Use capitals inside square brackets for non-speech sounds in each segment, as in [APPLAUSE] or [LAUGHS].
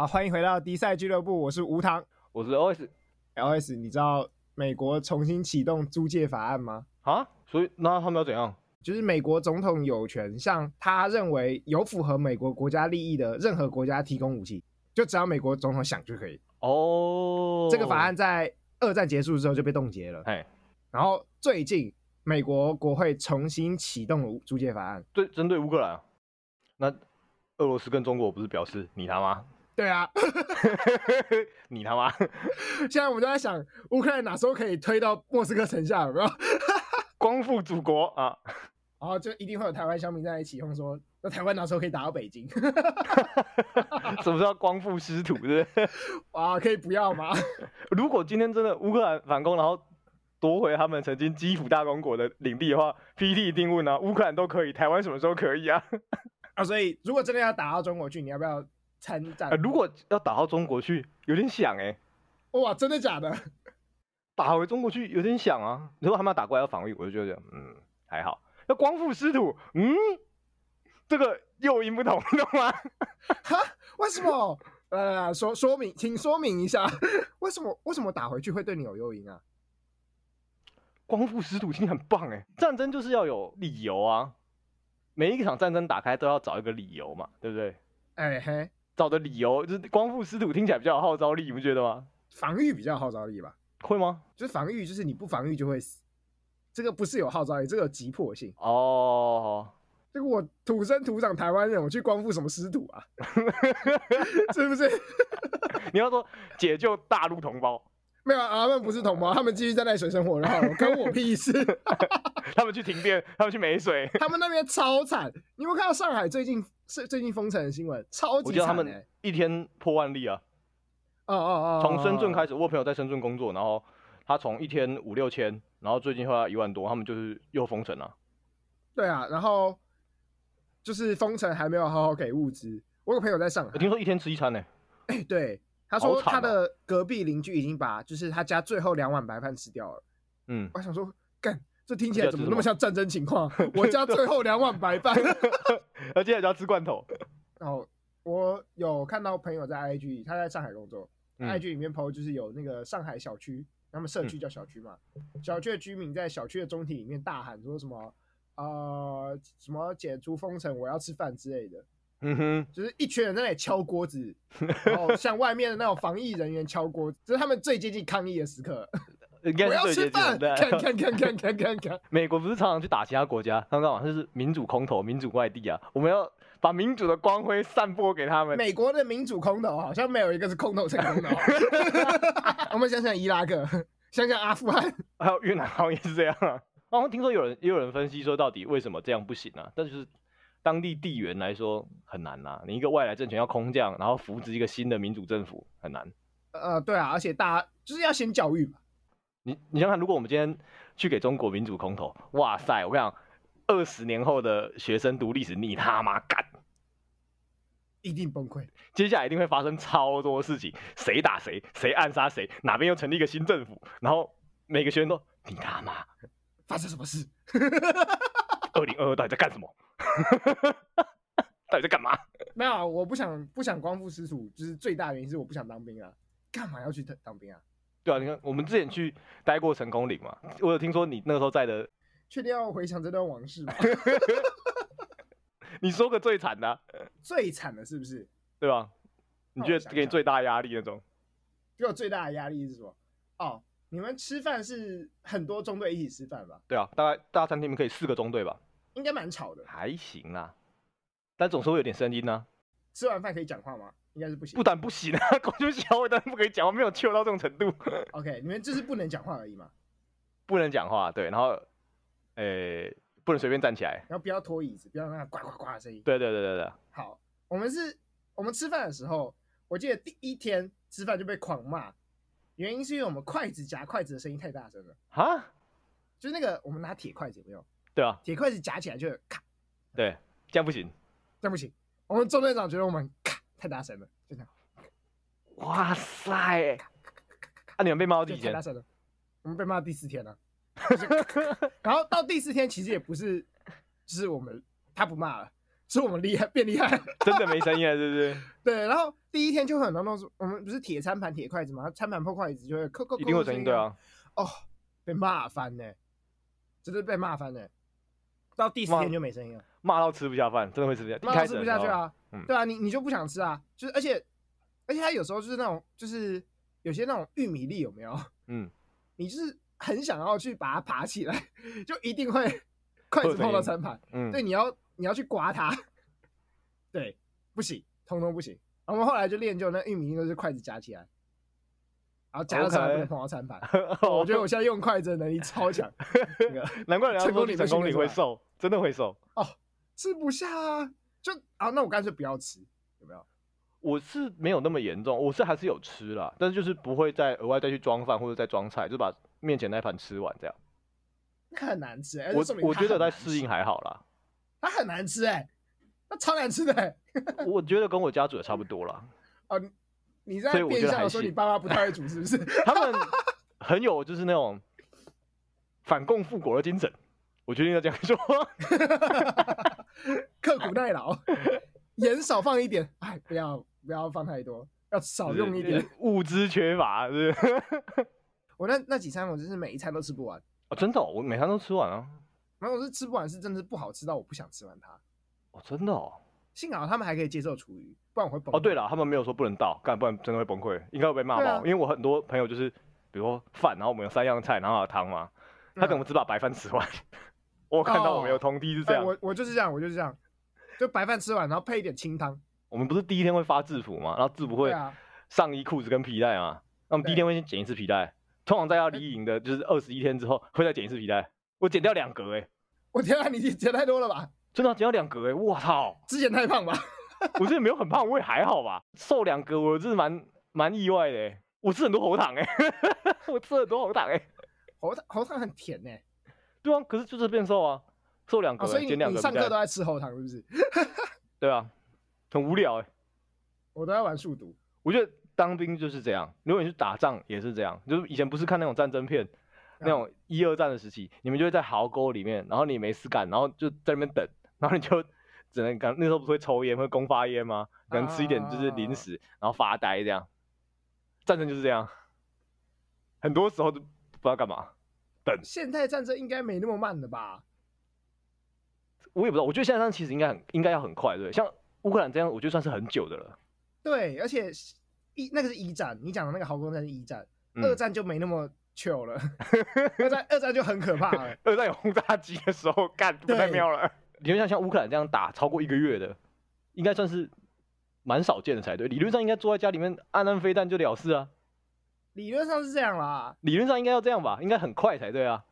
好，欢迎回到迪赛俱乐部，我是吴糖，我是 OS。LS，你知道美国重新启动租借法案吗？啊，所以那他们要怎样？就是美国总统有权向他认为有符合美国国家利益的任何国家提供武器，就只要美国总统想就可以。哦，这个法案在二战结束之后就被冻结了。嘿，然后最近美国国会重新启动了租借法案，对，针对乌克兰。那俄罗斯跟中国不是表示你他妈？对啊，[LAUGHS] 你他妈！[LAUGHS] 现在我们都在想，乌克兰哪时候可以推到莫斯科城下，有没有？[LAUGHS] 光复祖国啊！然后就一定会有台湾乡民在一起哄说，那台湾哪时候可以打到北京？什么叫光复师徒？是不是？哇，可以不要吗？如果今天真的乌克兰反攻，然后夺回他们曾经基辅大公国的领地的话，PT 一定问啊，乌克兰都可以，台湾什么时候可以啊？啊，所以如果真的要打到中国去，你要不要？参战、呃，如果要打到中国去，有点想哎、欸，哇，真的假的？[LAUGHS] 打回中国去有点想啊。如果他们要打过来要防御，我就觉得嗯还好。要光复师徒，嗯，这个诱因不同，懂吗？[LAUGHS] 哈？为什么？来来来，说说明，请说明一下，[LAUGHS] 为什么为什么打回去会对你有诱因啊？光复师徒，心很棒哎。战争就是要有理由啊，每一场战争打开都要找一个理由嘛，对不对？哎嘿。找的理由就是光复师徒听起来比较有号召力，你不觉得吗？防御比较有号召力吧？会吗？就是防御，就是你不防御就会死。这个不是有号召力，这个有急迫性。哦，这个我土生土长台湾人，我去光复什么师徒啊？[LAUGHS] 是不是？[LAUGHS] 你要说解救大陆同胞？[LAUGHS] 没有啊，他们不是同胞，他们继续在那水生活就好了，跟我屁事。他们去停电，他们去没水，他们那边超惨。你有没有看到上海最近是最近封城的新闻？超级惨、欸。我觉得他们一天破万例啊！哦哦哦！从深圳开始，我朋友在深圳工作，然后他从一天五六千，然后最近后来一万多，他们就是又封城了。对啊，然后就是封城还没有好好给物资。我有朋友在上海，我听说一天吃一餐呢、欸。哎、欸，对。他说他的隔壁邻居已经把就是他家最后两碗白饭吃掉了。嗯，我想说，干，这听起来怎么那么像战争情况？[LAUGHS] 我家最后两碗白饭，[LAUGHS] 他接下来就要吃罐头。然后我有看到朋友在 IG，他在上海工作、嗯、，IG 里面 PO 就是有那个上海小区，他们社区叫小区嘛、嗯，小区的居民在小区的中庭里面大喊说什么呃什么解除封城，我要吃饭之类的。嗯哼，就是一群人在那里敲锅子，[LAUGHS] 然后像外面的那种防疫人员敲锅子，这是他们最接近抗议的时刻。应该是最接近的。看看看看看看看，[LAUGHS] 美国不是常常去打其他国家？他们干嘛？就是民主空投，民主外地啊！我们要把民主的光辉散播给他们。美国的民主空投好像没有一个是空投成功的。[LAUGHS] [LAUGHS] 我们想想伊拉克，想想阿富汗，还有越南，好像也是这样啊。好像听说有人也有人分析说，到底为什么这样不行啊？但就是。当地地缘来说很难呐、啊，你一个外来政权要空降，然后扶植一个新的民主政府很难。呃，对啊，而且大家就是要先教育嘛。你你想想，如果我们今天去给中国民主空投，哇塞，我跟你讲，二十年后的学生读历史，你他妈干，一定崩溃。接下来一定会发生超多事情，谁打谁，谁暗杀谁，哪边又成立一个新政府，然后每个学生都你他妈发生什么事？二零二二到底在干什么？[LAUGHS] 到底在干嘛？没有，我不想不想光复私塾，就是最大原因是我不想当兵啊！干嘛要去当兵啊？对啊，你看我们之前去待过成功岭嘛，我有听说你那个时候在的，确定要回想这段往事吗？[LAUGHS] 你说个最惨的、啊，[LAUGHS] 最惨的是不是？对吧？你觉得给你最大压力那种？[LAUGHS] 给我最大的压力是什么？哦，你们吃饭是很多中队一起吃饭吧？对啊，大概大餐厅里面可以四个中队吧？应该蛮吵的，还行啦，但总是会有点声音呢、啊。吃完饭可以讲话吗？应该是不行。不但不行啊，狗就小，我当然不可以讲话，没有糗到这种程度。[LAUGHS] OK，你们就是不能讲话而已嘛。不能讲话，对，然后，诶、欸，不能随便站起来，然后不要拖椅子，不要让它呱呱呱的声音。对对对对对。好，我们是，我们吃饭的时候，我记得第一天吃饭就被狂骂，原因是因为我们筷子夹筷子的声音太大声了。哈？就是那个我们拿铁筷子有没有？对啊，铁筷子夹起来就咔，对，这样不行，这样不行。我们中队长觉得我们咔太大声了，就这样。哇塞！啊，你们被骂到第几天？太大声了，我们被骂到第四天了。然后到第四天其实也不是，就是我们他不骂了，是我们厉害变厉害了，真的没声音了，对不是？对，然后第一天就会很多那种，我们不是铁餐盘、铁筷子嘛，餐盘破筷子就会扣扣扣，一定会有声音，对啊。哦，被骂翻呢，真的被骂翻呢。到第四天就没声音了，骂到吃不下饭，真的会吃不下，骂到吃不下去啊。嗯、对啊，你你就不想吃啊，就是而且而且他有时候就是那种就是有些那种玉米粒有没有？嗯，[LAUGHS] 你就是很想要去把它爬起来，就一定会 [LAUGHS] 筷子碰到餐盘，嗯，对，你要你要去刮它，[LAUGHS] 对，不行，通通不行。我们后来就练就那玉米粒都是筷子夹起来。然后夹的时候还不能碰到餐盘 [LAUGHS]. 我觉得我现在用筷子的能力超强。[LAUGHS] 那个 [LAUGHS] 难怪人家说成功你会瘦，真的会瘦哦，吃不下啊，就啊，那我干脆不要吃，有没有？我是没有那么严重，我是还是有吃啦，但是就是不会再额外再去装饭或者再装菜，就把面前那盘吃完这样。那很难吃哎，我我觉得在适应还好啦。它很难吃哎，那超难吃的哎。我觉得跟我家煮的差不多啦。哦。你在变相的说你爸妈不太会煮是 [LAUGHS] 不是？他们很有就是那种反共复国的精神，我决定要这样说，[LAUGHS] 刻苦耐劳，盐少放一点，哎，不要不要放太多，要少用一点，[LAUGHS] 物资缺乏是不是？我那那几餐我真是每一餐都吃不完哦，真的，我每餐都吃完啊，然后，我是吃不完，是真的是不好吃到我不想吃完它，哦，真的哦。幸好他们还可以接受厨余，不然我会崩。哦，对了，他们没有说不能倒，干不然真的会崩溃，应该会被骂爆。啊、因为我很多朋友就是，比如说饭，然后我们有三样菜，然后还有汤嘛，他可能只把白饭吃完。嗯、[LAUGHS] 我看到我们有同梯是这样，我我就是这样，我就是这样，就白饭吃完，然后配一点清汤。我们不是第一天会发制服嘛，然后制服会上衣、裤子跟皮带嘛，那我们第一天会先剪一次皮带，通常在要离营的，就是二十一天之后会再剪一次皮带。我剪掉两格哎、欸，我天啊，你剪太多了吧？真的剪掉两格哎、欸，我操！之前太胖吧？[LAUGHS] 我觉得没有很胖，我也还好吧。瘦两格，我真是蛮蛮意外的、欸。我吃很多喉糖哎、欸，[LAUGHS] 我吃很多喉糖哎、欸，喉糖喉糖很甜哎、欸。对啊，可是就是变瘦啊，瘦两格、欸，减两、哦、格。你上课都在吃喉糖是不是？[LAUGHS] 对啊，很无聊哎、欸。我都在玩数独。我觉得当兵就是这样，如果你去打仗也是这样。就是以前不是看那种战争片，那种一二战的时期，你们就会在壕沟里面，然后你没事干，然后就在那边等，然后你就。只能刚那时候不是会抽烟，会公发烟吗？可能吃一点就是零食，啊、然后发呆这样。战争就是这样，很多时候都不知道干嘛。等。现代战争应该没那么慢的吧？我也不知道，我觉得现在战争其实应该很应该要很快，对。像乌克兰这样，我觉得算是很久的了。对，而且一那个是一战，你讲的那个壕沟战是一战，嗯、二战就没那么 chill 了。[LAUGHS] 二战二战就很可怕了。二战有轰炸机的时候，干不太妙了。理论上像乌克兰这样打超过一个月的，应该算是蛮少见的才对。理论上应该坐在家里面按按飞弹就了事啊。理论上是这样啦。理论上应该要这样吧，应该很快才对啊。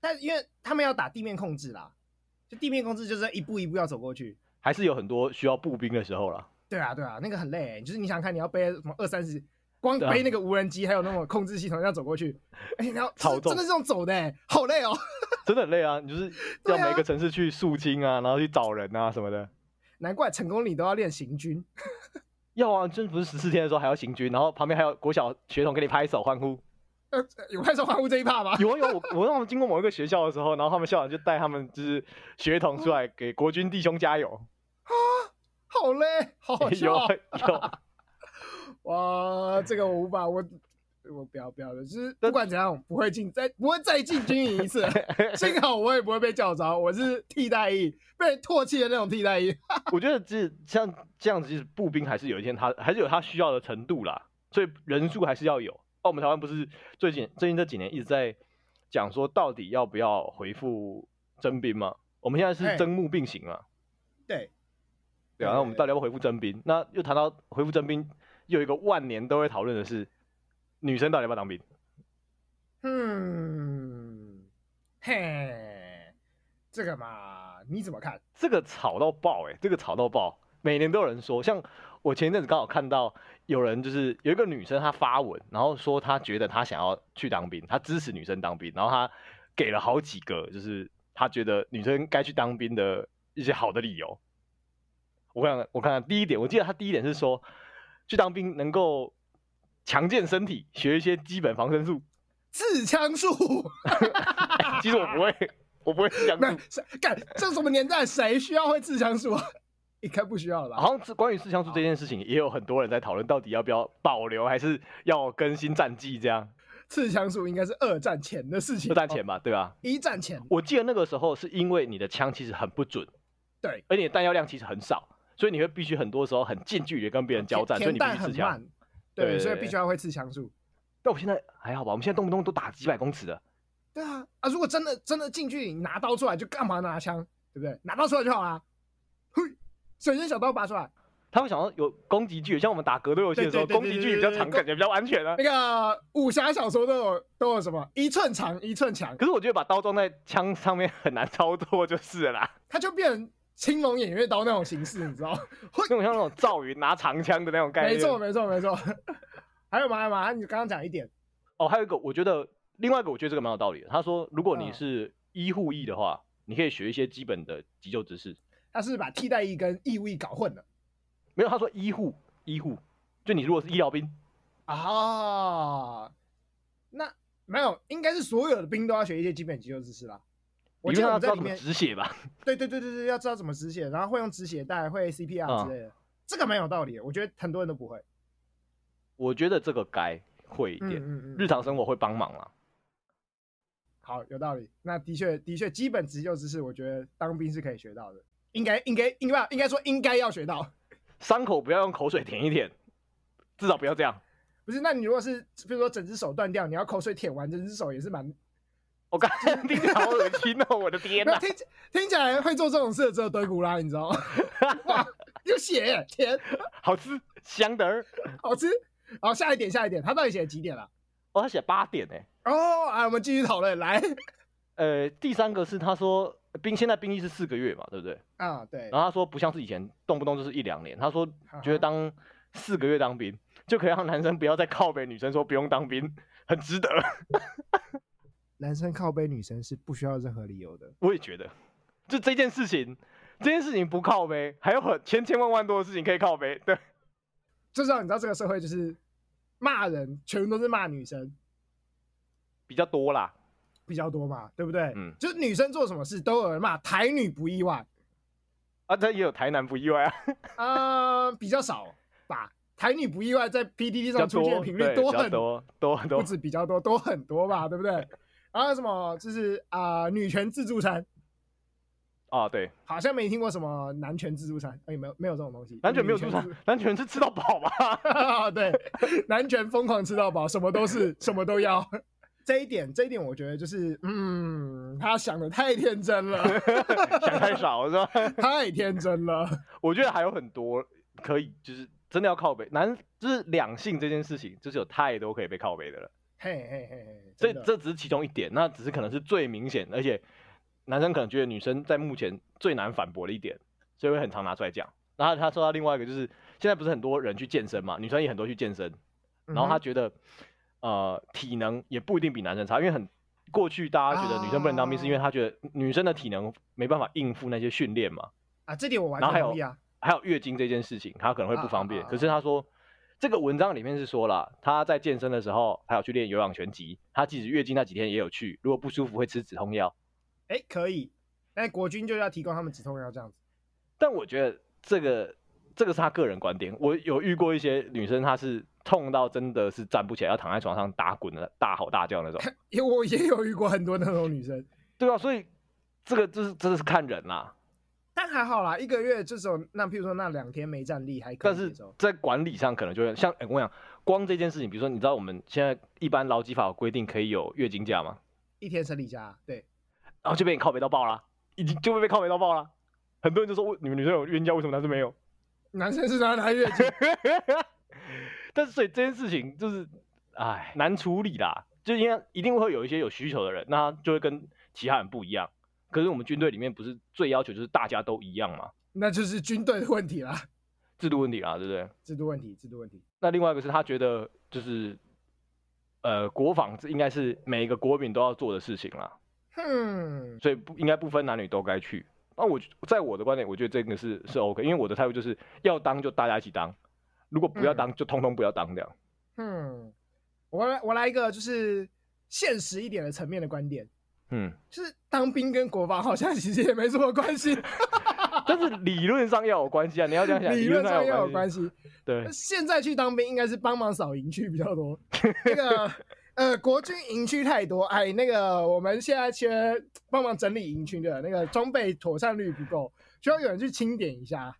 但因为他们要打地面控制啦，就地面控制就是一步一步要走过去，还是有很多需要步兵的时候啦。对啊，对啊，那个很累，就是你想看你要背什么二三十，光背那个无人机还有那种控制系统要走过去，哎、欸，你要超重，真的是这种走的，好累哦。[LAUGHS] 真的很累啊！你就是要每个城市去肃清啊，啊然后去找人啊什么的。难怪成功岭都要练行军。[LAUGHS] 要啊，真不是十四天的时候还要行军，然后旁边还有国小学童给你拍手欢呼。呃，有拍手欢呼这一趴吗？有啊有，我我让他们经过某一个学校的时候，然后他们校长就带他们就是学童出来给国军弟兄加油。啊，好累，好好 [LAUGHS] 笑。有有。哇，这个我无法我。我不要不要的，就是不管怎样，不会进再不会再进军营一次。[LAUGHS] 幸好我也不会被叫着，我是替代役，被人唾弃的那种替代役。[LAUGHS] 我觉得这像这样子，其实步兵还是有一天他还是有他需要的程度啦，所以人数还是要有。哦，我们台湾不是最近最近这几年一直在讲说，到底要不要回复征兵吗？我们现在是征募并行啊？对，对啊，那我们到底要不要恢复征兵？那又谈到回复征兵，又有一个万年都会讨论的是。女生到底要不要当兵？嗯，嘿，这个嘛，你怎么看？这个吵到爆哎、欸，这个吵到爆，每年都有人说。像我前一阵子刚好看到有人就是有一个女生她发文，然后说她觉得她想要去当兵，她支持女生当兵，然后她给了好几个就是她觉得女生该去当兵的一些好的理由。我看看，我看看，第一点，我记得她第一点是说去当兵能够。强健身体，学一些基本防身术，刺枪术。[LAUGHS] 其实我不会，[LAUGHS] 我不会刺枪术。干，这什么年代，谁需要会刺枪术啊？[LAUGHS] 应该不需要了吧？好像是关于刺枪术这件事情，也有很多人在讨论，到底要不要保留，还是要更新战绩这样。刺枪术应该是二战前的事情。二战前吧，哦、对吧？一战前，我记得那个时候是因为你的枪其实很不准，对，而且弹药量其实很少，所以你会必须很多时候很近距离跟别人交战，所以你必须刺枪。对，对，所以必须要会刺枪术。但我现在还好吧？我们现在动不动都打几百公尺的。对啊，啊，如果真的真的近距离拿刀出来，就干嘛拿枪？对不对？拿刀出来就好啦。嘿。随身小刀拔出来，他会想到有攻击距离，像我们打格斗游戏的时候，攻击距离比较长，感觉比较安全啊。那个武侠小说都有都有什么一寸长一寸强，可是我觉得把刀装在枪上面很难操作，就是了啦。它就变成青龙偃月刀那种形式，你知道？[LAUGHS] 那种像那种赵云拿长枪的那种概念。没错，没错，没错。[LAUGHS] 还有吗？还有吗？你刚刚讲一点。哦，还有一个，我觉得另外一个，我觉得这个蛮有道理的。他说，如果你是医护役的话，你可以学一些基本的急救知识。他是，是把替代役跟义务役搞混了，没有，他说医护医护，就你如果是医疗兵啊，那没有，应该是所有的兵都要学一些基本急救知识啦。我觉得我在里面止血吧，对对对对对，要知道怎么止血，然后会用止血带，会 CPR 之类的，嗯、这个蛮有道理的。我觉得很多人都不会，我觉得这个该会一点，嗯嗯嗯，日常生活会帮忙啦。好，有道理。那的确的确，基本急救知识，我觉得当兵是可以学到的。应该应该应该应该说应该要学到，[LAUGHS] 伤口不要用口水舔一舔，至少不要这样。不是，那你如果是比如说整只手断掉，你要口水舔完整只手也是蛮…… [LAUGHS] 我刚才听起来好恶心哦！我的天哪，听听起来会做这种事的只有德古拉，你知道吗？[LAUGHS] 有血甜，好吃香的，好吃。好，下一点下一点，他到底写几点了？哦，他写八点呢。哦，哎，我们继续讨论来。呃，第三个是他说。兵现在兵役是四个月嘛，对不对？啊，对。然后他说不像是以前动不动就是一两年，他说觉得当四个月当兵就可以让男生不要再靠北女生说不用当兵，很值得。男生靠背女生是不需要任何理由的。我也觉得，就这件事情，这件事情不靠背，还有很千千万万多的事情可以靠背。对，[LAUGHS] 就知道你知道这个社会就是骂人，全部都是骂女生比较多啦。比较多嘛，对不对？嗯，就是女生做什么事都有人骂，台女不意外啊，这也有台男不意外啊，呃，比较少吧。台女不意外在 PDD 上出现频率多很多，多很多，不止比较多，多很多吧，对不对？[LAUGHS] 然后什么就是啊、呃，女权自助餐啊，对，好像没听过什么男权自助餐，哎，没有没有这种东西，男权没有自助餐，男权是吃到饱吧？[LAUGHS] 对，男权疯狂吃到饱，什么都是，什么都要。这一点，这一点，我觉得就是，嗯，他想的太天真了，[LAUGHS] 想太少是吧？太天真了。我觉得还有很多可以，就是真的要靠背。男就是两性这件事情，就是有太多可以被靠背的了。嘿嘿嘿嘿，这这只是其中一点，那只是可能是最明显，而且男生可能觉得女生在目前最难反驳的一点，所以会很常拿出来讲。然后他说到另外一个，就是现在不是很多人去健身嘛，女生也很多去健身，然后他觉得。呃，体能也不一定比男生差，因为很过去大家觉得女生不能当兵，是因为他觉得女生的体能没办法应付那些训练嘛。啊，这点我完全同意啊。还有月经这件事情，他可能会不方便。可是他说，这个文章里面是说了，他在健身的时候还有去练有氧拳击，他即使月经那几天也有去，如果不舒服会吃止痛药。哎，可以，但国军就要提供他们止痛药这样子。但我觉得这个这个是他个人观点，我有遇过一些女生，她是。痛到真的是站不起来，要躺在床上打滚的，大吼大叫那种。[LAUGHS] 因为我也有遇过很多那种女生，对啊，所以这个就是真的是看人啦。但还好啦，一个月这种，那譬如说那两天没站立还可以。但是在管理上可能就会像，哎、欸，我讲，光这件事情，比如说你知道我们现在一般劳基法有规定可以有月经假吗？一天生理假，对。然后就被你靠北到爆啦，已经就会被靠北到爆啦。很多人就说，你们女生有月经假，为什么男生没有？男生是拿来月经。[LAUGHS] 但是所以这件事情就是，哎，难处理啦。就应该一定会有一些有需求的人，那他就会跟其他人不一样。可是我们军队里面不是最要求就是大家都一样吗？那就是军队的问题啦，制度问题啦，对不对？制度问题，制度问题。那另外一个是他觉得就是，呃，国防这应该是每一个国民都要做的事情啦。嗯，所以不应该不分男女都该去。那我在我的观点，我觉得这个是是 OK，因为我的态度就是要当就大家一起当。如果不要当，嗯、就通通不要当掉。嗯，我来我来一个就是现实一点的层面的观点。嗯，就是当兵跟国防好像其实也没什么关系，[LAUGHS] 但是理论上要有关系啊！你要这样想，理论上要有关系。对，现在去当兵应该是帮忙扫营区比较多。那个 [LAUGHS] 呃，国军营区太多，哎，那个我们现在缺帮忙整理营区的那个装备妥善率不够，需要有人去清点一下。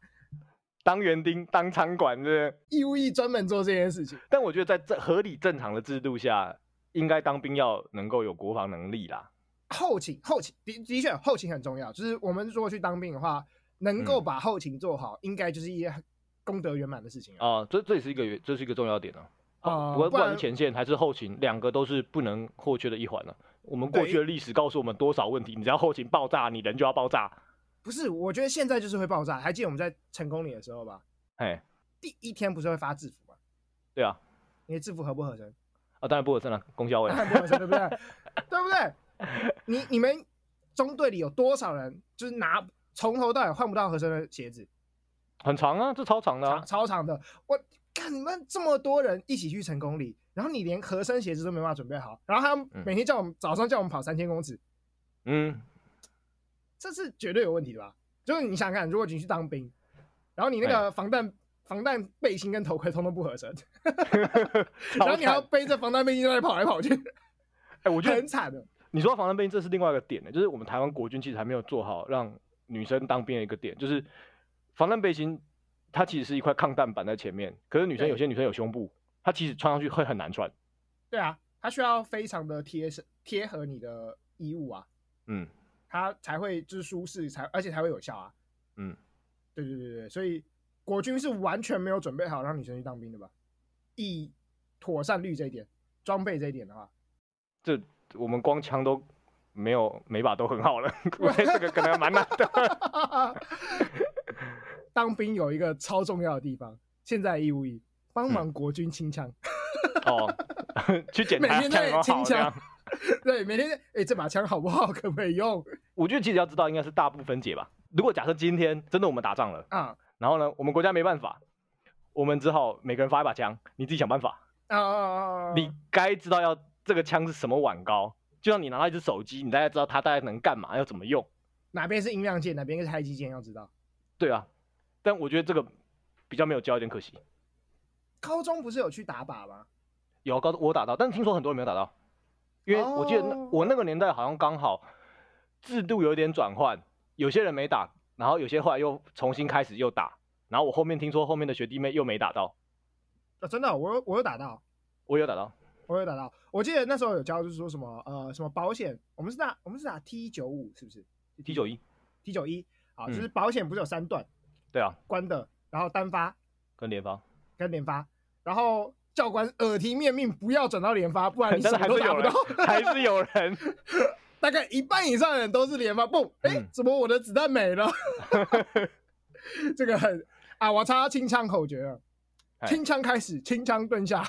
当园丁、当仓管，是义务役专门做这件事情。但我觉得在这合理正常的制度下，应该当兵要能够有国防能力啦。后勤，后勤的的确后勤很重要。就是我们如果去当兵的话，能够把后勤做好，嗯、应该就是一件功德圆满的事情啊。这这也是一个这是一个重要点啊。啊，不管前线还是后勤，两个都是不能或缺的一环了、啊。我们过去的历史告诉我们多少问题，你只要后勤爆炸，你人就要爆炸。不是，我觉得现在就是会爆炸。还记得我们在成功里的时候吧？哎，第一天不是会发制服吗？对啊，你的制服合不合身？啊，当然不合身了，公交委。当然不合身，对不对？[LAUGHS] 对不对？[LAUGHS] 你你们中队里有多少人就是拿从头到尾换不到合身的鞋子？很长啊，这超长的、超长的。我看你们这么多人一起去成功里，然后你连合身鞋子都没办法准备好，然后他每天叫我们、嗯、早上叫我们跑三千公尺，嗯，这是绝对有问题的吧？就是你想想看，如果你去当兵，然后你那个防弹、欸、防弹背心跟头盔通通不合身，[LAUGHS] 然后你还要背着防弹背心在那跑来跑去，哎、欸，我觉得很惨的。你说防弹背心，这是另外一个点呢，就是我们台湾国军其实还没有做好让女生当兵的一个点，就是防弹背心它其实是一块抗弹板在前面，可是女生有些女生有胸部，它其实穿上去会很难穿。对啊，它需要非常的贴身贴合你的衣物啊，嗯，它才会就是舒适，才而且才会有效啊，嗯，对对对对，所以国军是完全没有准备好让女生去当兵的吧？以妥善率这一点，装备这一点的话，这。我们光枪都没有，每把都很好了，[LAUGHS] 我觉得这个可能蛮难的。[LAUGHS] 当兵有一个超重要的地方，现在义务役帮忙国军清枪、嗯。哦，[LAUGHS] 去检查枪有没有清枪。对，每天哎、欸，这把枪好不好？可不可以用？我觉得其实要知道，应该是大部分解吧。如果假设今天真的我们打仗了啊、嗯，然后呢，我们国家没办法，我们只好每个人发一把枪，你自己想办法啊！你该知道要。这个枪是什么碗高？就像你拿到一只手机，你大概知道它大概能干嘛，要怎么用。哪边是音量键，哪边是开机键，要知道。对啊，但我觉得这个比较没有教，有点可惜。高中不是有去打靶吗？有高中我打到，但是听说很多人没有打到，因为我记得我那个年代好像刚好制度有点转换，有些人没打，然后有些后来又重新开始又打，然后我后面听说后面的学弟妹又没打到。啊，真的，我有我有打到，我有打到。我有打到，我记得那时候有教，就是说什么呃什么保险，我们是打我们是打 T 九五是不是？T 九一，T 九一，啊，就是保险不是有三段？对啊，关的，然后单发跟连发，跟连发，然后教官耳提面命不要转到连发，不然你 [LAUGHS] 什么都打不到。还是有人，[LAUGHS] 大概一半以上的人都是连发，不，哎、欸，怎么我的子弹没了？[LAUGHS] 这个很啊，我插清枪口诀了，清枪开始，清枪蹲下。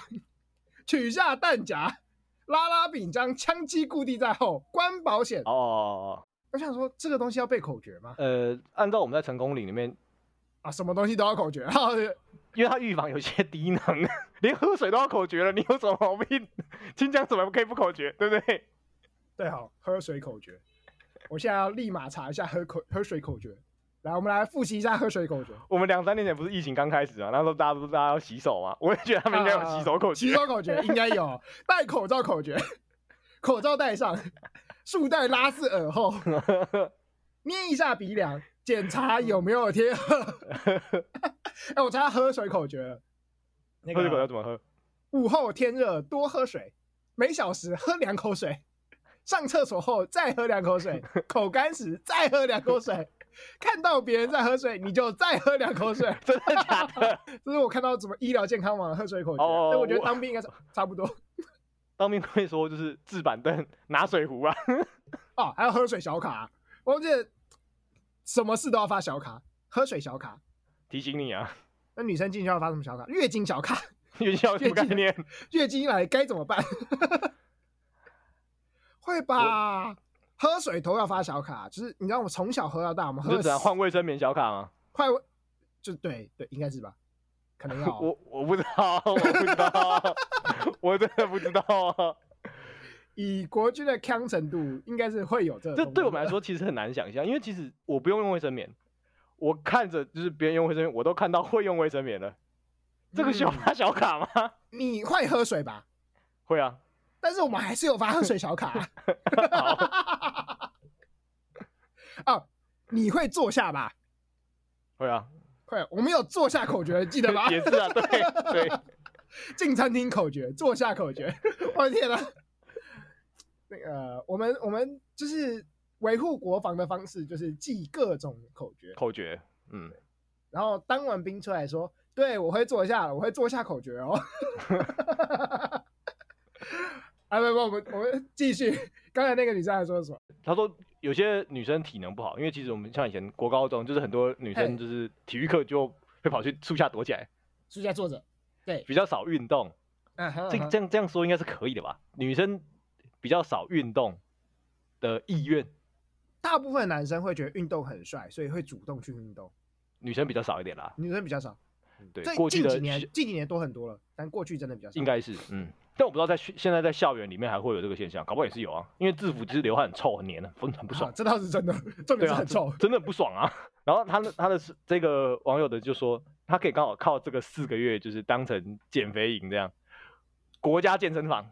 取下弹夹，拉拉柄将枪击固定在后，关保险。哦，我想说这个东西要背口诀吗？呃，按照我们在成功岭里面啊，什么东西都要口诀，[LAUGHS] 因为它预防有些低能，[LAUGHS] 连喝水都要口诀了，你有什么毛病？[LAUGHS] 清江怎么可以不口诀？对不对？对，好，喝水口诀。我现在要立马查一下喝口喝水口诀。来，我们来复习一下喝水口诀。我们两三年前不是疫情刚开始啊，那时候大家不是大家要洗手嘛？我也觉得他们应该有洗手口诀。洗手口诀应该有，戴口罩口诀，[LAUGHS] 口罩戴上，束带拉至耳后，[LAUGHS] 捏一下鼻梁，检查有没有贴合。[LAUGHS] 哎，我查喝水口诀了。喝水口诀怎么喝？午后天热多喝水，每小时喝两口水。上厕所后再喝两口水，口干时再喝两口水。看到别人在喝水，你就再喝两口水，真的假的？[LAUGHS] 这是我看到什么医疗健康网喝水口诀，但、oh, 我觉得当兵应该差差不多。当兵会说就是置板凳、拿水壶啊，哦，还要喝水小卡。我记得什么事都要发小卡，喝水小卡，提醒你啊。那女生进校要发什么小卡？月经小卡。月经小卡什么概念？月经来该怎么办？[LAUGHS] 会吧。喝水头要发小卡，就是你知道我们从小喝到大，我们喝就只能换卫生棉小卡吗？换卫就对对，应该是吧？可能要我我不知道，我不知道，我真的不知道啊！以国军的强程度，应该是会有这个。这对我们来说其实很难想象，因为其实我不用用卫生棉，我看着就是别人用卫生棉，我都看到会用卫生棉的。这个需要发小卡吗？嗯、你会喝水吧？会啊，但是我们还是有发喝水小卡。好 [LAUGHS] 哦，你会坐下吧？会啊，会。我们有坐下口诀，记得吗？[LAUGHS] 也是啊，对对。[LAUGHS] 进餐厅口诀，坐下口诀。我的天哪！那个，我们我们就是维护国防的方式，就是记各种口诀。口诀，嗯。然后当完兵出来说。对，我会坐下，我会坐下口诀哦。啊不不，我们我们 [LAUGHS] 继续。刚才那个女生还说什么？她说有些女生体能不好，因为其实我们像以前国高中，就是很多女生就是体育课就会跑去树下躲起来，树下坐着，对，比较少运动。嗯哼，这这样这样说应该是可以的吧？女生比较少运动的意愿，大部分男生会觉得运动很帅，所以会主动去运动。女生比较少一点啦，女生比较少。对，过去的近几年近几年多很多了，但过去真的比较少。应该是，嗯，但我不知道在现在在校园里面还会有这个现象，搞不好也是有啊，因为制服其实流汗很臭很黏的，很很不爽。这倒是真的，重点是很臭，啊、真的很不爽啊。然后他的他的这个网友的就说，他可以刚好靠这个四个月就是当成减肥营这样，国家健身房，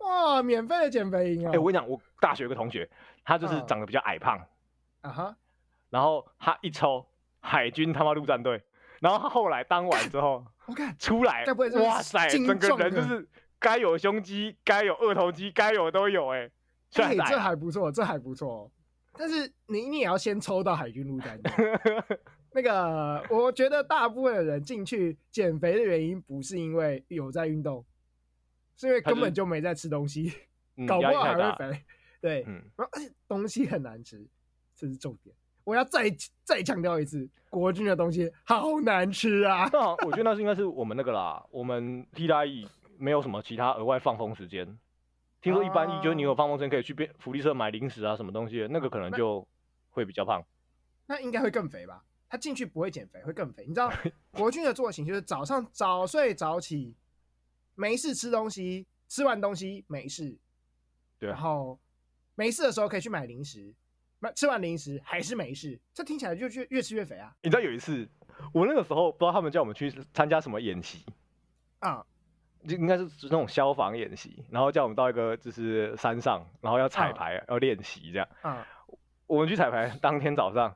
哇，免费的减肥营啊！哎、欸，我跟你讲，我大学有个同学，他就是长得比较矮胖，啊哈，然后他一抽海军他妈陆战队。然后他后来当完之后，我看出来，哇塞，整个人就是该有胸肌、该有二头肌、该有都有哎，这还不错，这还不错。但是你你也要先抽到海军陆战队。[LAUGHS] 那个，我觉得大部分的人进去减肥的原因不是因为有在运动，是因为根本就没在吃东西，[LAUGHS] 搞不好还会肥。对，嗯，而且东西很难吃，这是重点。我要再再强调一次，国军的东西好难吃 [LAUGHS] 啊！我觉得那是应该是我们那个啦，我们替代役没有什么其他额外放风时间。听说一般役就是你有放风时间可以去便福利社买零食啊，什么东西，那个可能就会比较胖。那，那应该会更肥吧？他进去不会减肥，会更肥。你知道 [LAUGHS] 国军的作息就是早上早睡早起，没事吃东西，吃完东西没事，对，然后没事的时候可以去买零食。买吃完零食还是没事，这听起来就越越吃越肥啊！你知道有一次，我那个时候不知道他们叫我们去参加什么演习啊，就应该是那种消防演习，然后叫我们到一个就是山上，然后要彩排，啊、要练习这样。嗯，我们去彩排当天早上，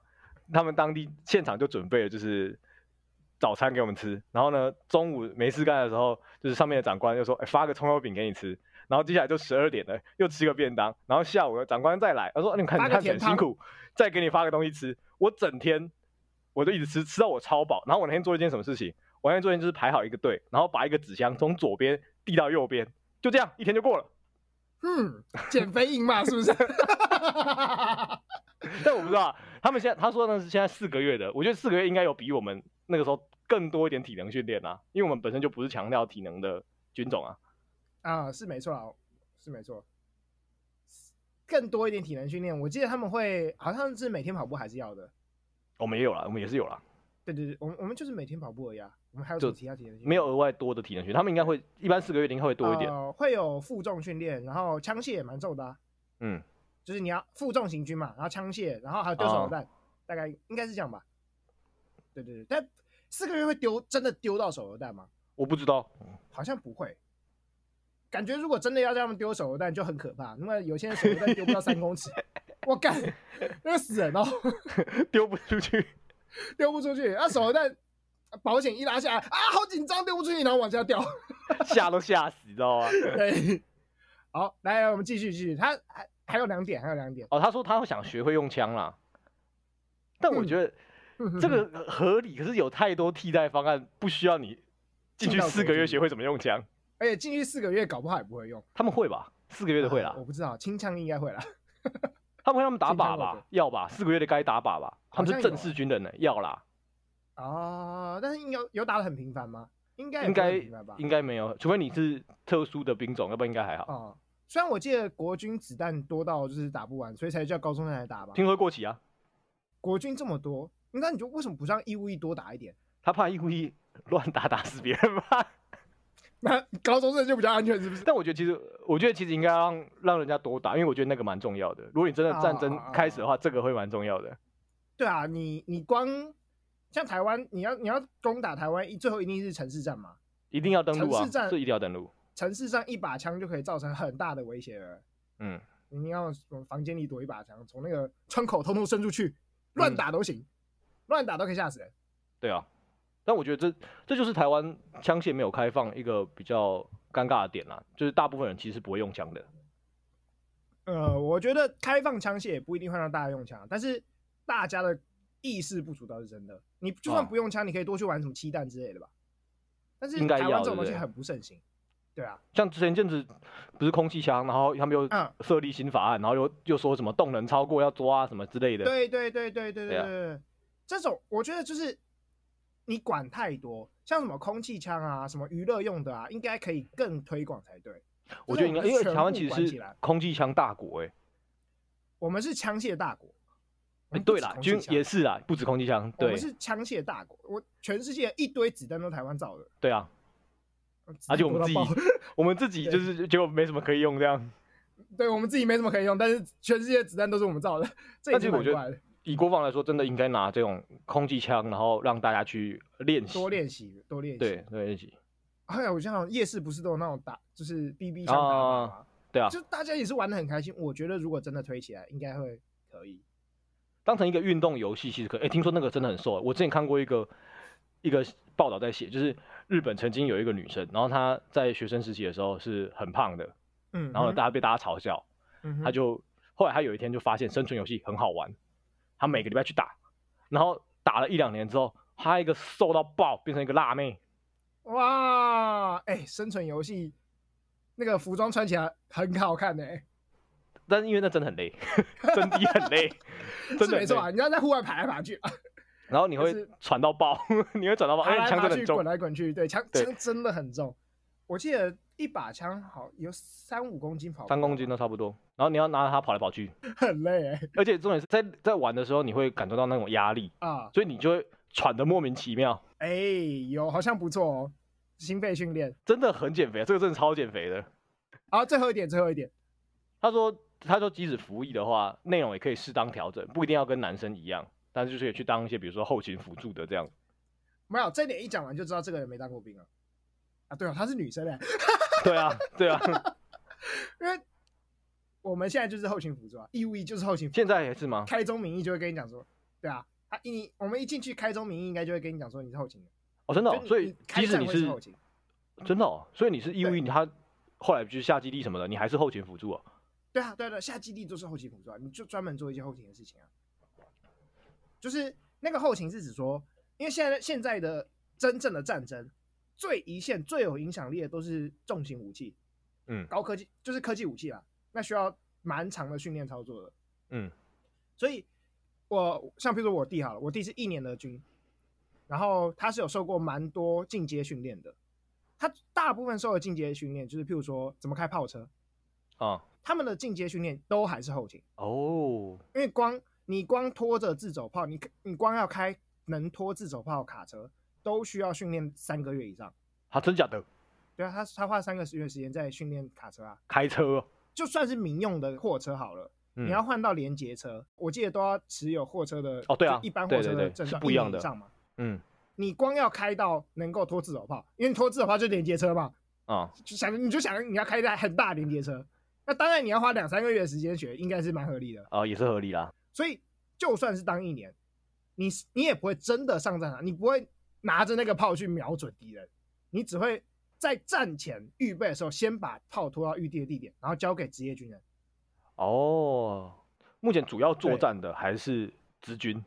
他们当地现场就准备了就是早餐给我们吃，然后呢中午没事干的时候，就是上面的长官就说：“哎，发个葱油饼给你吃。”然后接下来就十二点了，又吃个便当，然后下午长官再来，他说：“你看你看很辛苦，再给你发个东西吃。”我整天我就一直吃，吃到我超饱。然后我那天做一件什么事情？我那作业就是排好一个队，然后把一个纸箱从左边递到右边，就这样一天就过了。嗯，减肥营嘛，是不是？[LAUGHS] 但我不知道，他们现在他说的是现在四个月的，我觉得四个月应该有比我们那个时候更多一点体能训练啊，因为我们本身就不是强调体能的军种啊。啊，是没错啊，是没错。更多一点体能训练，我记得他们会好像是每天跑步还是要的。我们也有啦，我们也是有了。对对对，我们我们就是每天跑步而已啊。我们还有什么其他体能训练？没有额外多的体能训练，他们应该会一般四个月应该会多一点。呃，会有负重训练，然后枪械也蛮重的啊。嗯，就是你要负重行军嘛，然后枪械，然后还有丢手榴弹，哦，大概应该是这样吧。对对对，但四个月会丢真的丢到手榴弹吗？我不知道，好像不会。感觉如果真的要让他们丢手榴弹就很可怕，因为有些人手榴弹丢不到三公尺，[LAUGHS] 我干，那个死人哦，[LAUGHS] 丢不出去，丢不出去，那手榴弹保险一拉下来啊，好紧张，丢不出去，然后往下掉，[LAUGHS] 吓都吓死，你知道吗？[LAUGHS] 对，好，来，我们继续继续，他还还有两点，还有两点哦，他说他会想学会用枪啦，但我觉得这个合理，可是有太多替代方案，不需要你进去四个月学会怎么用枪。而且进去四个月，搞不好也不会用。他们会吧？四个月的会啦。我不知道，清枪应该会啦。他们会他们打靶吧？要吧？四个月的该打靶吧？他们是正式军人呢，要啦。哦，但是有有打的很频繁吗？应该应该应该没有，除非你是特殊的兵种，要不然应该还好。哦，虽然我记得国军子弹多到就是打不完，所以才叫高中生来打吧。听说过期啊？国军这么多，那你就为什么不让义务役多打一点？他怕义务役乱打打死别人吧？[LAUGHS] 那高中生就比较安全，是不是？但我觉得其实，我觉得其实应该让让人家多打，因为我觉得那个蛮重要的。如果你真的战争开始的话，这个会蛮重要的。对啊，你你光像台湾，你要你要攻打台湾，最后一定是城市战嘛？一定要登陆啊！城市战是一定要登陆。城市战一把枪就可以造成很大的威胁了。嗯，你要从房间里躲一把枪，从那个窗口偷偷伸出去，乱打都行，乱、嗯、打都可以吓死人。对啊。但我觉得这这就是台湾枪械没有开放一个比较尴尬的点啦，就是大部分人其实不会用枪的。呃，我觉得开放枪械也不一定会让大家用枪，但是大家的意识不足倒是真的。你就算不用枪，你可以多去玩什么漆弹之类的吧。但是台湾这种东西很不盛行。对啊，像前阵子不是空气枪，然后他们又设立新法案，然后又又说什么动能超过要抓什么之类的。对对对对对对对，这种我觉得就是。你管太多，像什么空气枪啊，什么娱乐用的啊，应该可以更推广才对。我觉得应该，因为台湾其实是空气枪大国哎、欸，我们是枪械大国。哎，对啦，军也是啊，不止空气枪，对，我们是枪械大国。我全世界一堆子弹都台湾造的。对啊，而且我们自己，[LAUGHS] 我们自己就是结果没什么可以用这样。[LAUGHS] 对，我们自己没什么可以用，但是全世界子弹都是我们造的，这也是蛮怪的。以国防来说，真的应该拿这种空气枪，然后让大家去练习，多练习，多练习，对，多练习。哎呀，我像夜市不是都有那种打，就是 BB 枪打吗？对啊，就大家也是玩的很开心。我觉得如果真的推起来，应该会可以当成一个运动游戏，其实可以。哎，听说那个真的很瘦。我之前看过一个一个报道在写，就是日本曾经有一个女生，然后她在学生时期的时候是很胖的，嗯，然后大家被大家嘲笑，嗯，她就后来她有一天就发现生存游戏很好玩。她每个礼拜去打，然后打了一两年之后，她一个瘦到爆，变成一个辣妹。哇，哎、欸，生存游戏那个服装穿起来很好看呢。但是因为那真的很累，[LAUGHS] 真的很累，[LAUGHS] 真的没错啊。你要在户外爬来爬去，[LAUGHS] 然后你会喘到爆，你会喘到爆，而且枪真的很重，滚来滚去，对，枪枪真的很重。我记得一把枪好有三五公斤跑，三公斤都差不多。然后你要拿着它跑来跑去，很累哎。而且重点是在在玩的时候，你会感受到那种压力啊，所以你就会喘的莫名其妙。哎，有好像不错哦，心肺训练真的很减肥，这个真的超减肥的。好，最后一点，最后一点，他说他说即使服役的话，内容也可以适当调整，不一定要跟男生一样，但是就是可以去当一些比如说后勤辅助的这样。没有，这点一讲完就知道这个人没当过兵了。啊，对啊，她是女生哎。对啊，对啊，[LAUGHS] 因为我们现在就是后勤辅助啊，义务役就是后勤辅助。现在也是吗？开宗明义就会跟你讲说，对啊，他一我们一进去开宗明义应该就会跟你讲说你是后勤的。哦，真的，哦，所以即使你是后勤，真的哦，所以你是义务役，他后来就是下基地什么的，你还是后勤辅助啊？对啊，对啊，对啊，下基地就是后勤辅助啊，你就专门做一些后勤的事情啊。就是那个后勤是指说，因为现在现在的真正的战争。最一线、最有影响力的都是重型武器，嗯，高科技就是科技武器啦，那需要蛮长的训练操作的，嗯，所以我像比如说我弟好了，我弟是一年的军，然后他是有受过蛮多进阶训练的，他大部分受的进阶训练就是譬如说怎么开炮车，啊，他们的进阶训练都还是后勤。哦，因为光你光拖着自走炮，你你光要开能拖自走炮卡车。都需要训练三个月以上，啊，真假的？对啊，他他花三个月时间在训练卡车啊，开车，就算是民用的货车好了，嗯、你要换到连接车，我记得都要持有货车的哦，对啊，一般货车的证照，不一样的以上嘛，嗯，你光要开到能够拖自走炮，因为拖自走炮就是联结车嘛，啊、嗯，就想你就想你要开一台很大连接车，那当然你要花两三个月的时间学，应该是蛮合理的啊、哦，也是合理啦。所以就算是当一年，你你也不会真的上战场，你不会。拿着那个炮去瞄准敌人，你只会在战前预备的时候，先把炮拖到预定的地点，然后交给职业军人。哦，目前主要作战的还是直军。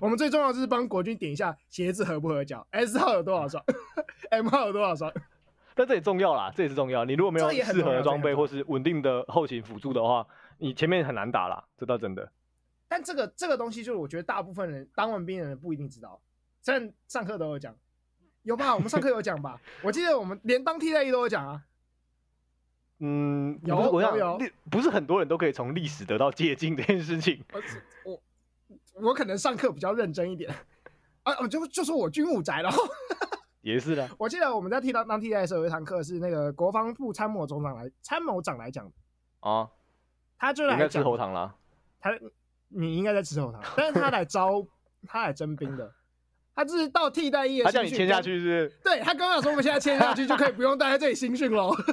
我们最重要的就是帮国军点一下鞋子合不合脚，S 号有多少双，M 号有多少双。但这也重要啦，这也是重要。你如果没有适合的装备或是稳定的后勤辅助的话，你前面很难打啦，这倒真的。但这个这个东西，就是我觉得大部分人当完兵的人不一定知道。虽然上课都有讲，有吧？我们上课有讲吧？我记得我们连当替代役都有讲啊。嗯，有有有，不是很多人都可以从历史得到借鉴这件事情。我我可能上课比较认真一点啊，我就就说我军武宅了。也是的。我记得我们在替当当替代的时候，有一堂课是那个国防部参谋总长来参谋长来讲的啊，他就来讲吃喉糖了。他你应该在吃喉糖，但是他来招他来征兵的，他就是到替代役，他叫你签下去是不是？对，他刚刚说我们现在签下去就可以不用待在这里新训喽。[LAUGHS]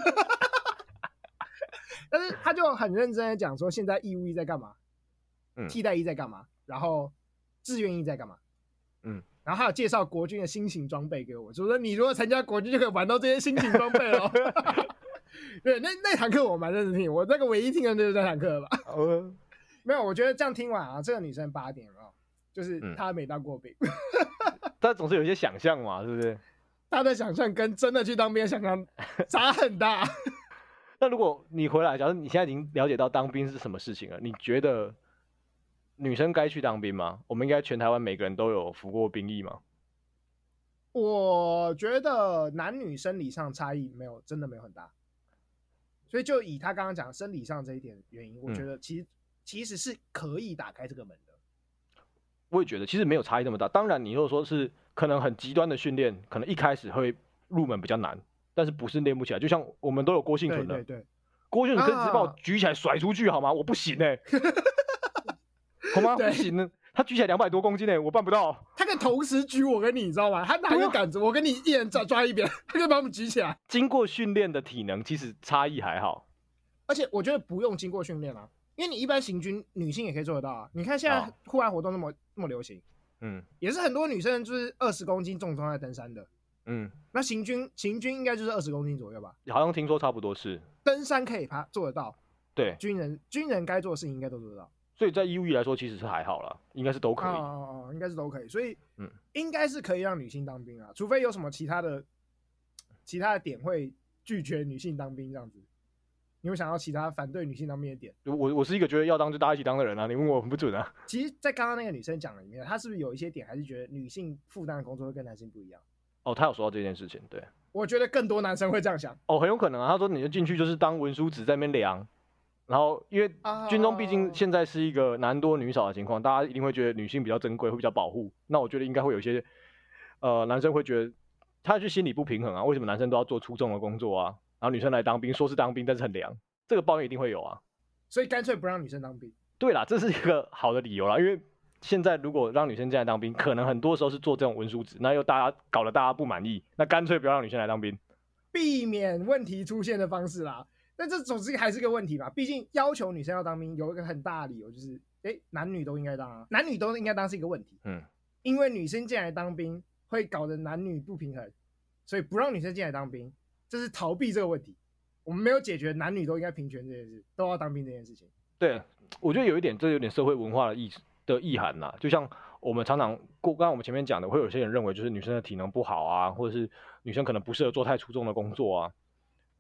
但是他就很认真的讲说，现在义务役在干嘛？嗯，替代役在干嘛？然后志愿役在干嘛？嗯，然后还有介绍国军的新型装备给我，就说你如果参加国军就可以玩到这些新型装备了。[LAUGHS] 对，那那堂课我蛮认真听，我那个唯一听的就是那堂课吧。哦，没有，我觉得这样听完啊，这个女生八点了，就是她没当过兵，[LAUGHS] 但总是有一些想象嘛，是不是？[LAUGHS] 她的想象跟真的去当兵的想象差很大。那如果你回来，假如你现在已经了解到当兵是什么事情了，你觉得女生该去当兵吗？我们应该全台湾每个人都有服过兵役吗？我觉得男女生理上差异没有，真的没有很大。所以就以他刚刚讲生理上这一点原因，我觉得其实、嗯、其实是可以打开这个门的。我也觉得其实没有差异那么大。当然，你如果说是可能很极端的训练，可能一开始会入门比较难。但是不是练不起来，就像我们都有郭婞淳的，对对对，郭婞淳可以直接把我举起来甩出去好吗？我不行哎、欸，[LAUGHS] 好吗？不行呢，他举起来两百多公斤呢、欸，我办不到。他可以同时举我跟你，你知道吗？他拿一个杆子，我跟你一人抓抓一边，[LAUGHS] 他可以把我们举起来。经过训练的体能其实差异还好，而且我觉得不用经过训练啊，因为你一般行军，女性也可以做得到啊。你看现在户外活动那么那么流行，嗯，也是很多女生就是二十公斤重装在登山的。嗯，那行军行军应该就是二十公斤左右吧？好像听说差不多是。登山可以爬做得到，对，军人军人该做的事情应该都做得到。所以在义务役来说，其实是还好啦，应该是都可以。哦哦哦，应该是都可以。所以，嗯，应该是可以让女性当兵啊，除非有什么其他的其他的点会拒绝女性当兵这样子。你有想到其他反对女性当兵的点？我我是一个觉得要当就大家一起当的人啊，你问我很不准啊。[LAUGHS] 其实，在刚刚那个女生讲的里面，她是不是有一些点还是觉得女性负担的工作会跟男性不一样？哦，她有说到这件事情，对，我觉得更多男生会这样想。哦，很有可能啊。他说，你就进去就是当文书纸在那边量，然后因为军中毕竟现在是一个男多女少的情况，大家一定会觉得女性比较珍贵，会比较保护。那我觉得应该会有一些呃男生会觉得，他就心里不平衡啊，为什么男生都要做出众的工作啊？然后女生来当兵，说是当兵，但是很凉，这个抱怨一定会有啊。所以干脆不让女生当兵。对啦，这是一个好的理由啦，因为。现在如果让女生进来当兵，可能很多时候是做这种文书纸，那又大家搞得大家不满意，那干脆不要让女生来当兵，避免问题出现的方式啦。但这总之还是个问题吧，毕竟要求女生要当兵有一个很大的理由，就是哎、欸，男女都应该当啊，男女都应该当是一个问题。嗯，因为女生进来当兵会搞得男女不平衡，所以不让女生进来当兵，这是逃避这个问题。我们没有解决男女都应该平权这件事，都要当兵这件事情。对，我觉得有一点，这有点社会文化的意思。的意涵呐，就像我们常常过，刚刚我们前面讲的，会有些人认为就是女生的体能不好啊，或者是女生可能不适合做太出众的工作啊。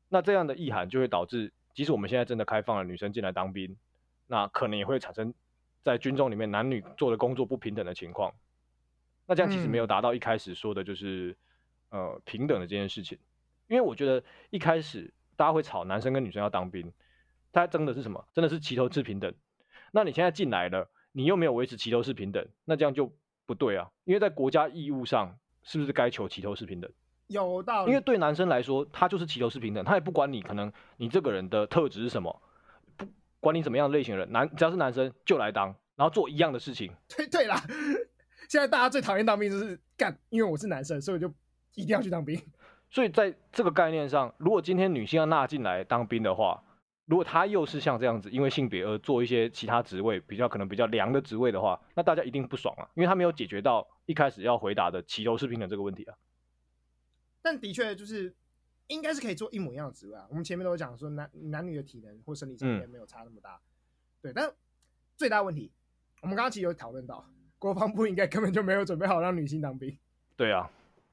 那这样的意涵就会导致，即使我们现在真的开放了女生进来当兵，那可能也会产生在军中里面男女做的工作不平等的情况。那这样其实没有达到一开始说的就是、嗯、呃平等的这件事情，因为我觉得一开始大家会吵男生跟女生要当兵，大家争的是什么？真的是齐头式平等。那你现在进来了。你又没有维持齐头式平等，那这样就不对啊！因为在国家义务上，是不是该求齐头式平等？有道理。因为对男生来说，他就是祈求式平等，他也不管你可能你这个人的特质是什么，不管你怎么样的类型的人，男只要是男生就来当，然后做一样的事情。对对啦，[LAUGHS] 现在大家最讨厌当兵就是干，因为我是男生，所以我就一定要去当兵。所以在这个概念上，如果今天女性要纳进来当兵的话，如果她又是像这样子，因为性别而做一些其他职位，比较可能比较凉的职位的话，那大家一定不爽啊，因为她没有解决到一开始要回答的齐头式平等这个问题啊。但的确就是应该是可以做一模一样的职位啊。我们前面都有讲说男男女的体能或生理层面没有差那么大，嗯、对。但最大问题，我们刚刚其实有讨论到，国防部应该根本就没有准备好让女性当兵。对啊。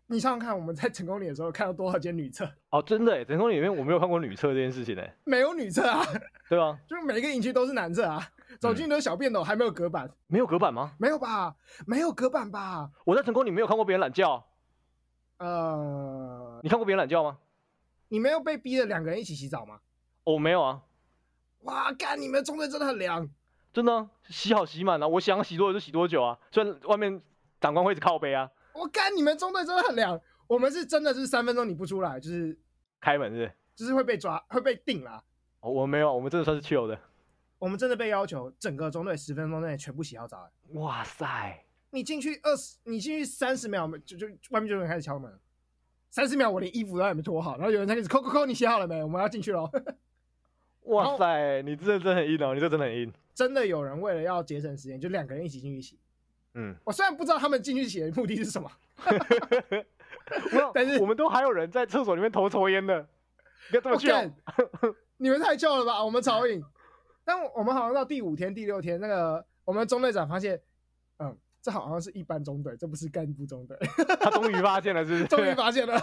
你想想看，我们在成功岭的时候看到多少间女厕？哦，真的哎，成功岭里面我没有看过女厕这件事情呢，没有女厕啊，[LAUGHS] 对啊？就是每一个营区都是男厕啊，走进都是小便斗，还没有隔板，没有隔板吗？没有吧，没有隔板吧？我在成功岭没有看过别人懒觉，呃，你看过别人懒觉吗？你没有被逼着两个人一起洗澡吗？哦，没有啊。哇，干，你们中队真的很凉，真的洗好洗满了，我想洗多久就洗多久啊，虽然外面长官会一直靠背啊。我干，你们中队真的很凉。我们是真的是三分钟你不出来，就是开门是，是，就是会被抓，会被定啦。哦，我没有，我们真的算是 chill 的。我们真的被要求整个中队十分钟内全部洗好澡。哇塞！你进去二十，你进去三十秒，就就外面就有人开始敲门。三十秒，我连衣服都还没脱好，然后有人在开始扣扣扣，你洗好了没？我们要进去喽。[LAUGHS] 哇塞，你这真的很硬哦，你这真的很硬。真的有人为了要节省时间，就两个人一起进去洗。嗯，我虽然不知道他们进去洗的目的是什么，[LAUGHS] 但是我们都还有人在厕所里面偷抽烟的，不要这么糗。你们太旧了吧？我们超硬。但我们好像到第五天、第六天，那个我们中队长发现，嗯，这好像是一般中队，这不是干部中队。[LAUGHS] 他终于发现了，是不是？[LAUGHS] 终于发现了。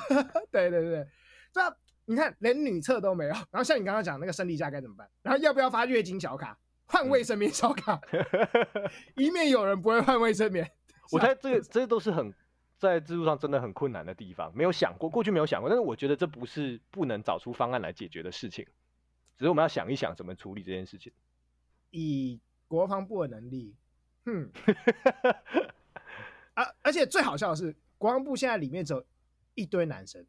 对 [LAUGHS] 对对，这你看连女厕都没有。然后像你刚刚讲那个生理假该怎么办？然后要不要发月经小卡？换卫生棉小卡？以免有人不会换卫生棉。我猜这个这都是很在制度上真的很困难的地方，没有想过，过去没有想过。但是我觉得这不是不能找出方案来解决的事情。只是我们要想一想怎么处理这件事情。以国防部的能力，哼，[LAUGHS] 啊！而且最好笑的是，国防部现在里面只有一堆男生，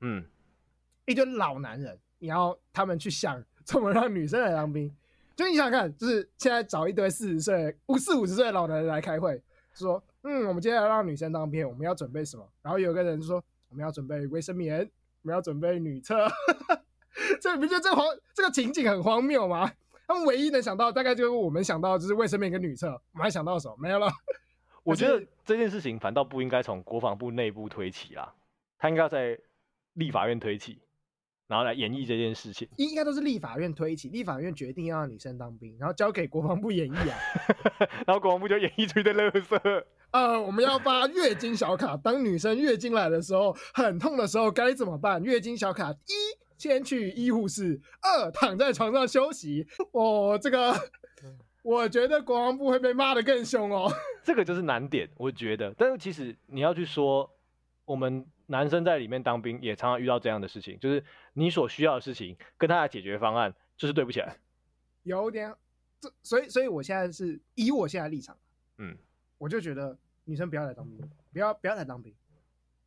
嗯，一堆老男人，你要他们去想怎么让女生来当兵。就你想想看，就是现在找一堆四十岁、五四五十岁的老男人来开会，说，嗯，我们接下来让女生当兵，我们要准备什么？然后有个人就说，我们要准备卫生棉，我们要准备女厕。[LAUGHS] 这你不觉得这荒这个情景很荒谬吗？他们唯一能想到，大概就是我们想到，就是卫生棉跟女厕。我们还想到什么？没有了。我觉得这件事情反倒不应该从国防部内部推起啦，他应该要在立法院推起，然后来演绎这件事情。应该都是立法院推起，立法院决定要让女生当兵，然后交给国防部演绎啊。[LAUGHS] 然后国防部就演绎出一堆垃圾。呃，我们要发月经小卡，当女生月经来的时候，很痛的时候该怎么办？月经小卡一。先去医护室，二躺在床上休息。哦，这个我觉得国防部会被骂得更凶哦。这个就是难点，我觉得。但是其实你要去说，我们男生在里面当兵也常常遇到这样的事情，就是你所需要的事情跟他的解决方案就是对不起来。有点，这所以所以我现在是以我现在立场，嗯，我就觉得女生不要来当兵，不要不要来当兵，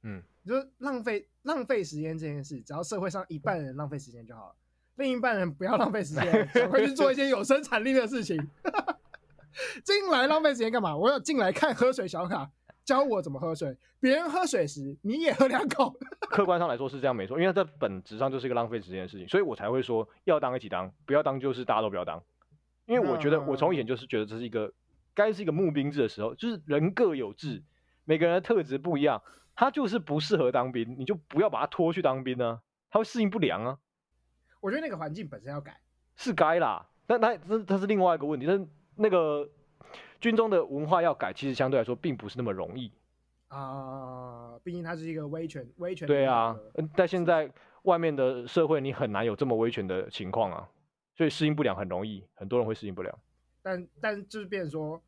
嗯。就是浪费浪费时间这件事，只要社会上一半人浪费时间就好了，另一半人不要浪费时间，赶快去做一些有生产力的事情。[LAUGHS] 进来浪费时间干嘛？我要进来看喝水小卡，教我怎么喝水。别人喝水时，你也喝两口。[LAUGHS] 客观上来说是这样没错，因为这本质上就是一个浪费时间的事情，所以我才会说要当一起当，不要当就是大家都不要当。因为我觉得我从以前就是觉得这是一个该是一个募兵制的时候，就是人各有志，每个人的特质不一样。他就是不适合当兵，你就不要把他拖去当兵啊，他会适应不良啊。我觉得那个环境本身要改，是该啦，但他这他是另外一个问题，但是那个军中的文化要改，其实相对来说并不是那么容易啊。呃，毕竟它是一个威权，威权。对啊，但现在外面的社会，你很难有这么威权的情况啊，所以适应不良很容易，很多人会适应不良。但但就是变成说，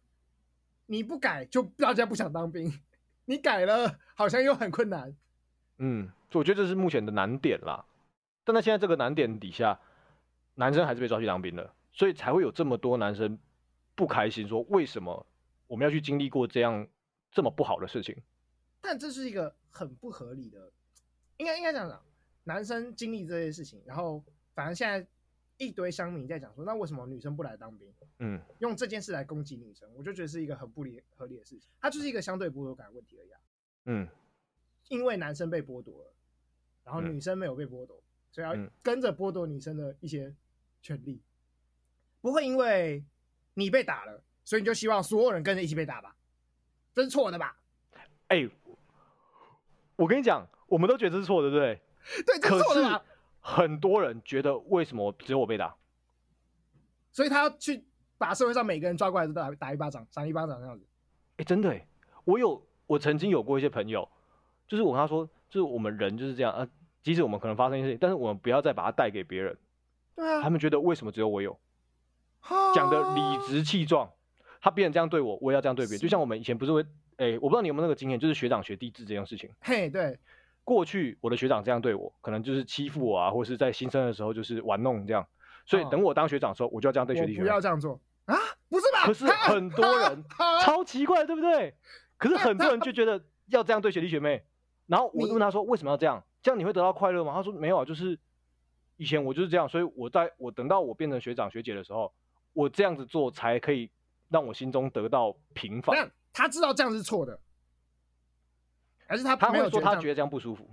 你不改，就大家不想当兵。你改了，好像又很困难。嗯，我觉得这是目前的难点啦。但在现在这个难点底下，男生还是被抓去当兵了，所以才会有这么多男生不开心，说为什么我们要去经历过这样这么不好的事情？但这是一个很不合理的，应该应该这样讲，男生经历这些事情，然后反正现在一堆乡民在讲说，那为什么女生不来当兵？嗯，用这件事来攻击女生，我就觉得是一个很不理合理的事情。它就是一个相对剥夺感的问题而已。嗯，因为男生被剥夺了，然后女生没有被剥夺，嗯、所以要跟着剥夺女生的一些权利。不会因为你被打了，所以你就希望所有人跟着一起被打吧？这是错的吧？哎、欸，我跟你讲，我们都觉得这是错的，对不对？对，这是错的吧？很多人觉得为什么只有我被打？所以他要去把社会上每个人抓过来都打打一巴掌，扇一巴掌这样子。哎、欸，真的哎，我有我曾经有过一些朋友，就是我跟他说，就是我们人就是这样啊，即使我们可能发生一些事情，但是我们不要再把它带给别人。对啊。他们觉得为什么只有我有？讲的理直气壮，他别人这样对我，我也要这样对别人。就像我们以前不是会，哎、欸，我不知道你有没有那个经验，就是学长学弟制这件事情。嘿，对。过去我的学长这样对我，可能就是欺负我啊，或是在新生的时候就是玩弄这样。所以等我当学长的时候，我就要这样对学弟学妹。不要这样做啊！不是吧？可是很多人超奇怪，对不对？可是很多人就觉得要这样对学弟学妹。然后我问他说为什么要这样？这样你会得到快乐吗？他说没有啊，就是以前我就是这样，所以我在我等到我变成学长学姐的时候，我这样子做才可以让我心中得到平反。他知道这样是错的，还是他他会说他觉得这样不舒服，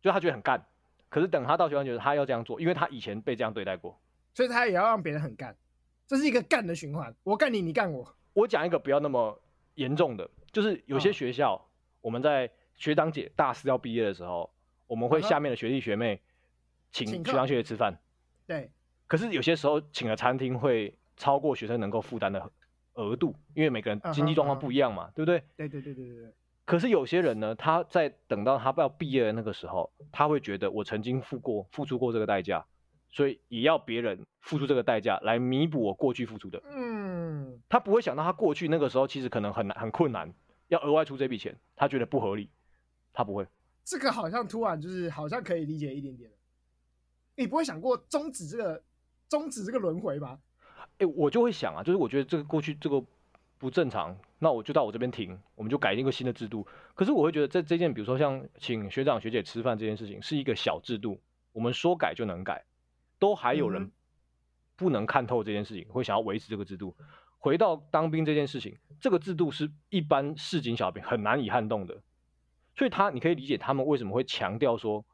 就他觉得很干。可是等他到学校觉得他要这样做，因为他以前被这样对待过，所以他也要让别人很干，这是一个干的循环。我干你，你干我。我讲一个不要那么严重的，就是有些学校，哦、我们在学长姐大四要毕业的时候，我们会下面的学弟学妹请学长学姐吃饭。对。可是有些时候请的餐厅会超过学生能够负担的额度，因为每个人经济状况不一样嘛，嗯、对不对？对对对对对对。可是有些人呢，他在等到他要毕业的那个时候，他会觉得我曾经付过、付出过这个代价，所以也要别人付出这个代价来弥补我过去付出的。嗯，他不会想到他过去那个时候其实可能很难、很困难，要额外出这笔钱，他觉得不合理，他不会。这个好像突然就是好像可以理解一点点。你不会想过终止这个终止这个轮回吗？哎，我就会想啊，就是我觉得这个过去这个。不正常，那我就到我这边停，我们就改一个新的制度。可是我会觉得，这这件，比如说像请学长学姐吃饭这件事情，是一个小制度，我们说改就能改，都还有人不能看透这件事情，会想要维持这个制度。回到当兵这件事情，这个制度是一般市井小兵很难以撼动的，所以他你可以理解他们为什么会强调说，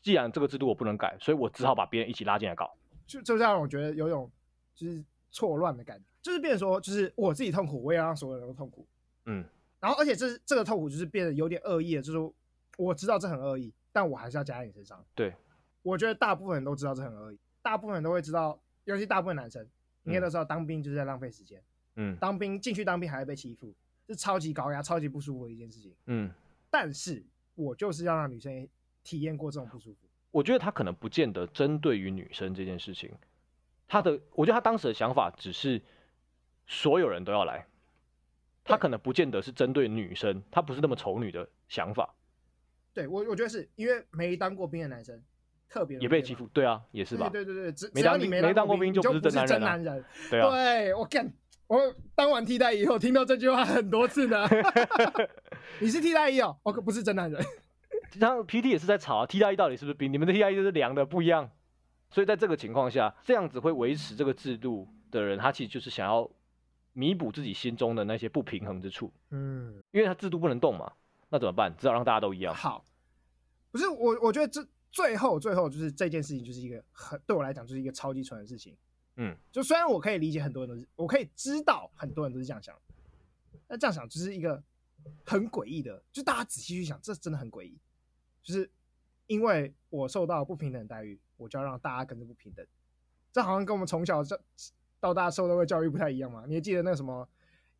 既然这个制度我不能改，所以我只好把别人一起拉进来搞。就就这样，我觉得有种就是错乱的感觉。就是变成说，就是我自己痛苦，我也要让所有人都痛苦。嗯，然后而且这是这个痛苦就是变得有点恶意了，就是我知道这很恶意，但我还是要加在你身上。对，我觉得大部分人都知道这很恶意，大部分人都会知道，尤其大部分男生应该都知道当兵就是在浪费时间。嗯，当兵进去当兵还会被欺负，是超级高压、超级不舒服的一件事情。嗯，但是我就是要让女生体验过这种不舒服。我觉得他可能不见得针对于女生这件事情，他的我觉得他当时的想法只是。所有人都要来，他可能不见得是针对女生，他不是那么丑女的想法。对我，我觉得是因为没当过兵的男生特别也被欺负。对啊，也是吧？对对对对，只没当你没当过兵就不是真男人，男人。对啊，对我干，我当完替代役以后听到这句话很多次呢。[LAUGHS] 你是替代役哦，我可不是真男人。然后 PT 也是在吵啊，替代役到底是不是兵？你们的替代役就是凉的不一样。所以在这个情况下，这样子会维持这个制度的人，他其实就是想要。弥补自己心中的那些不平衡之处，嗯，因为他制度不能动嘛，那怎么办？只好让大家都一样。好，不是我，我觉得这最后最后就是这件事情就是一个很对我来讲就是一个超级蠢的事情，嗯，就虽然我可以理解很多人都是，我可以知道很多人都是这样想，那这样想就是一个很诡异的，就大家仔细去想，这真的很诡异，就是因为我受到不平等的待遇，我就要让大家跟着不平等，这好像跟我们从小这。到大受到的教育不太一样嘛？你还记得那个什么，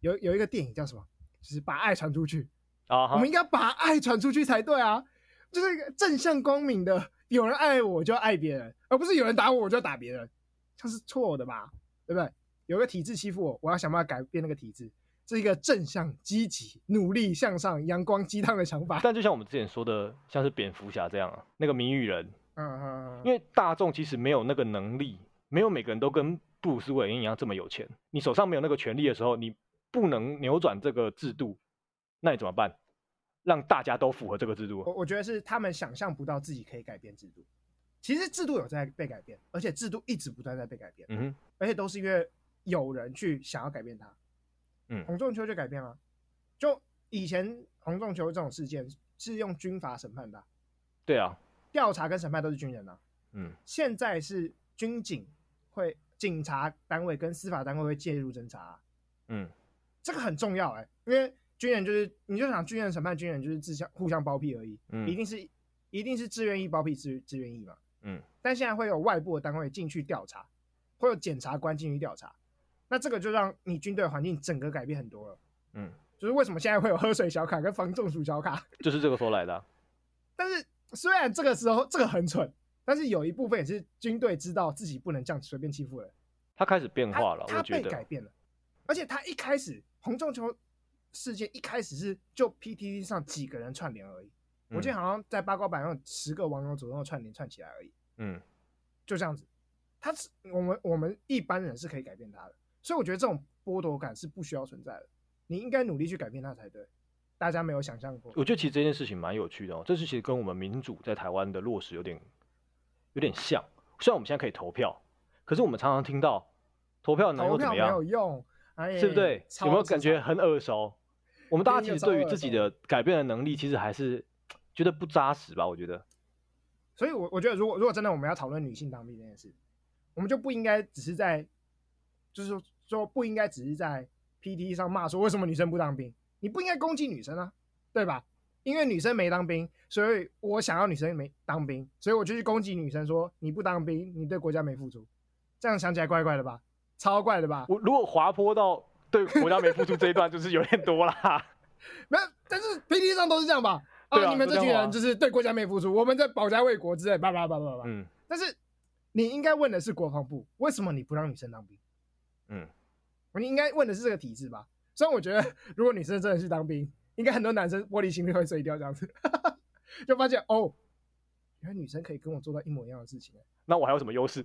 有有一个电影叫什么？就是把爱传出去啊！Uh huh. 我们应该把爱传出去才对啊！就是一个正向光明的，有人爱我就要爱别人，而不是有人打我我就要打别人，这是错的吧？对不对？有个体制欺负我，我要想办法改变那个体制，这是一个正向、积极、努力向上、阳光鸡汤的想法。但就像我们之前说的，像是蝙蝠侠这样啊，那个谜语人，嗯嗯嗯，因为大众其实没有那个能力，没有每个人都跟。布鲁斯韦恩一样这么有钱，你手上没有那个权力的时候，你不能扭转这个制度，那你怎么办？让大家都符合这个制度？我我觉得是他们想象不到自己可以改变制度。其实制度有在被改变，而且制度一直不断在被改变。嗯哼，而且都是因为有人去想要改变它。嗯，洪仲秋就改变了。就以前洪仲秋这种事件是用军法审判的。对啊，调查跟审判都是军人啊。嗯，现在是军警会。警察单位跟司法单位会介入侦查，啊，嗯，这个很重要哎，欸，因为军人就是，你就想军人审判军人就是自相互相包庇而已，嗯，一定是一定是自愿意包庇自自愿意嘛，嗯，但现在会有外部的单位进去调查，会有检察官进去调查，那这个就让你军队环境整个改变很多了，嗯，就是为什么现在会有喝水小卡跟防中暑小卡，[LAUGHS] 就是这个说来的，啊，但是虽然这个时候这个很蠢。但是有一部分也是军队知道自己不能这样随便欺负人，他开始变化了，他被改变了，而且他一开始红中球事件一开始是就 PTT 上几个人串联而已，嗯、我记得好像在八卦版上十个网友左右串联串起来而已，嗯，就这样子，他是我们我们一般人是可以改变他的，所以我觉得这种剥夺感是不需要存在的，你应该努力去改变他才对，大家没有想象过。我觉得其实这件事情蛮有趣的哦，这是其实跟我们民主在台湾的落实有点有点像。虽然我们现在可以投票，可是我们常常听到投票能够怎么样？没有用，哎，是不对？有没有感觉很耳熟？我们大家其实对于自己的改变的能力，其实还是觉得不扎实吧？我觉得。所以我，我我觉得，如果如果真的我们要讨论女性当兵这件事，我们就不应该只是在，就是说，说不应该只是在 PTT 上骂说为什么女生不当兵？你不应该攻击女生啊，对吧？因为女生没当兵，所以我想要女生没当兵，所以我就去攻击女生，说你不当兵，你对国家没付出。这样想起来怪怪的吧？超怪的吧？我如果滑坡到对国家没付出这一段，就是有点多啦。没有，但是 PTT 上都是这样吧？啊，啊，你们这群人就是对国家没付出，我们在保家卫国之类，叭叭叭叭叭。嗯。但是你应该问的是国防部，为什么你不让女生当兵？嗯。你应该问的是这个体制吧？虽然我觉得，如果女生真的去当兵，应该很多男生玻璃心都会碎掉，这样子，[LAUGHS] 就发现哦，原来女生可以跟我做到一模一样的事情。那我还有什么优势？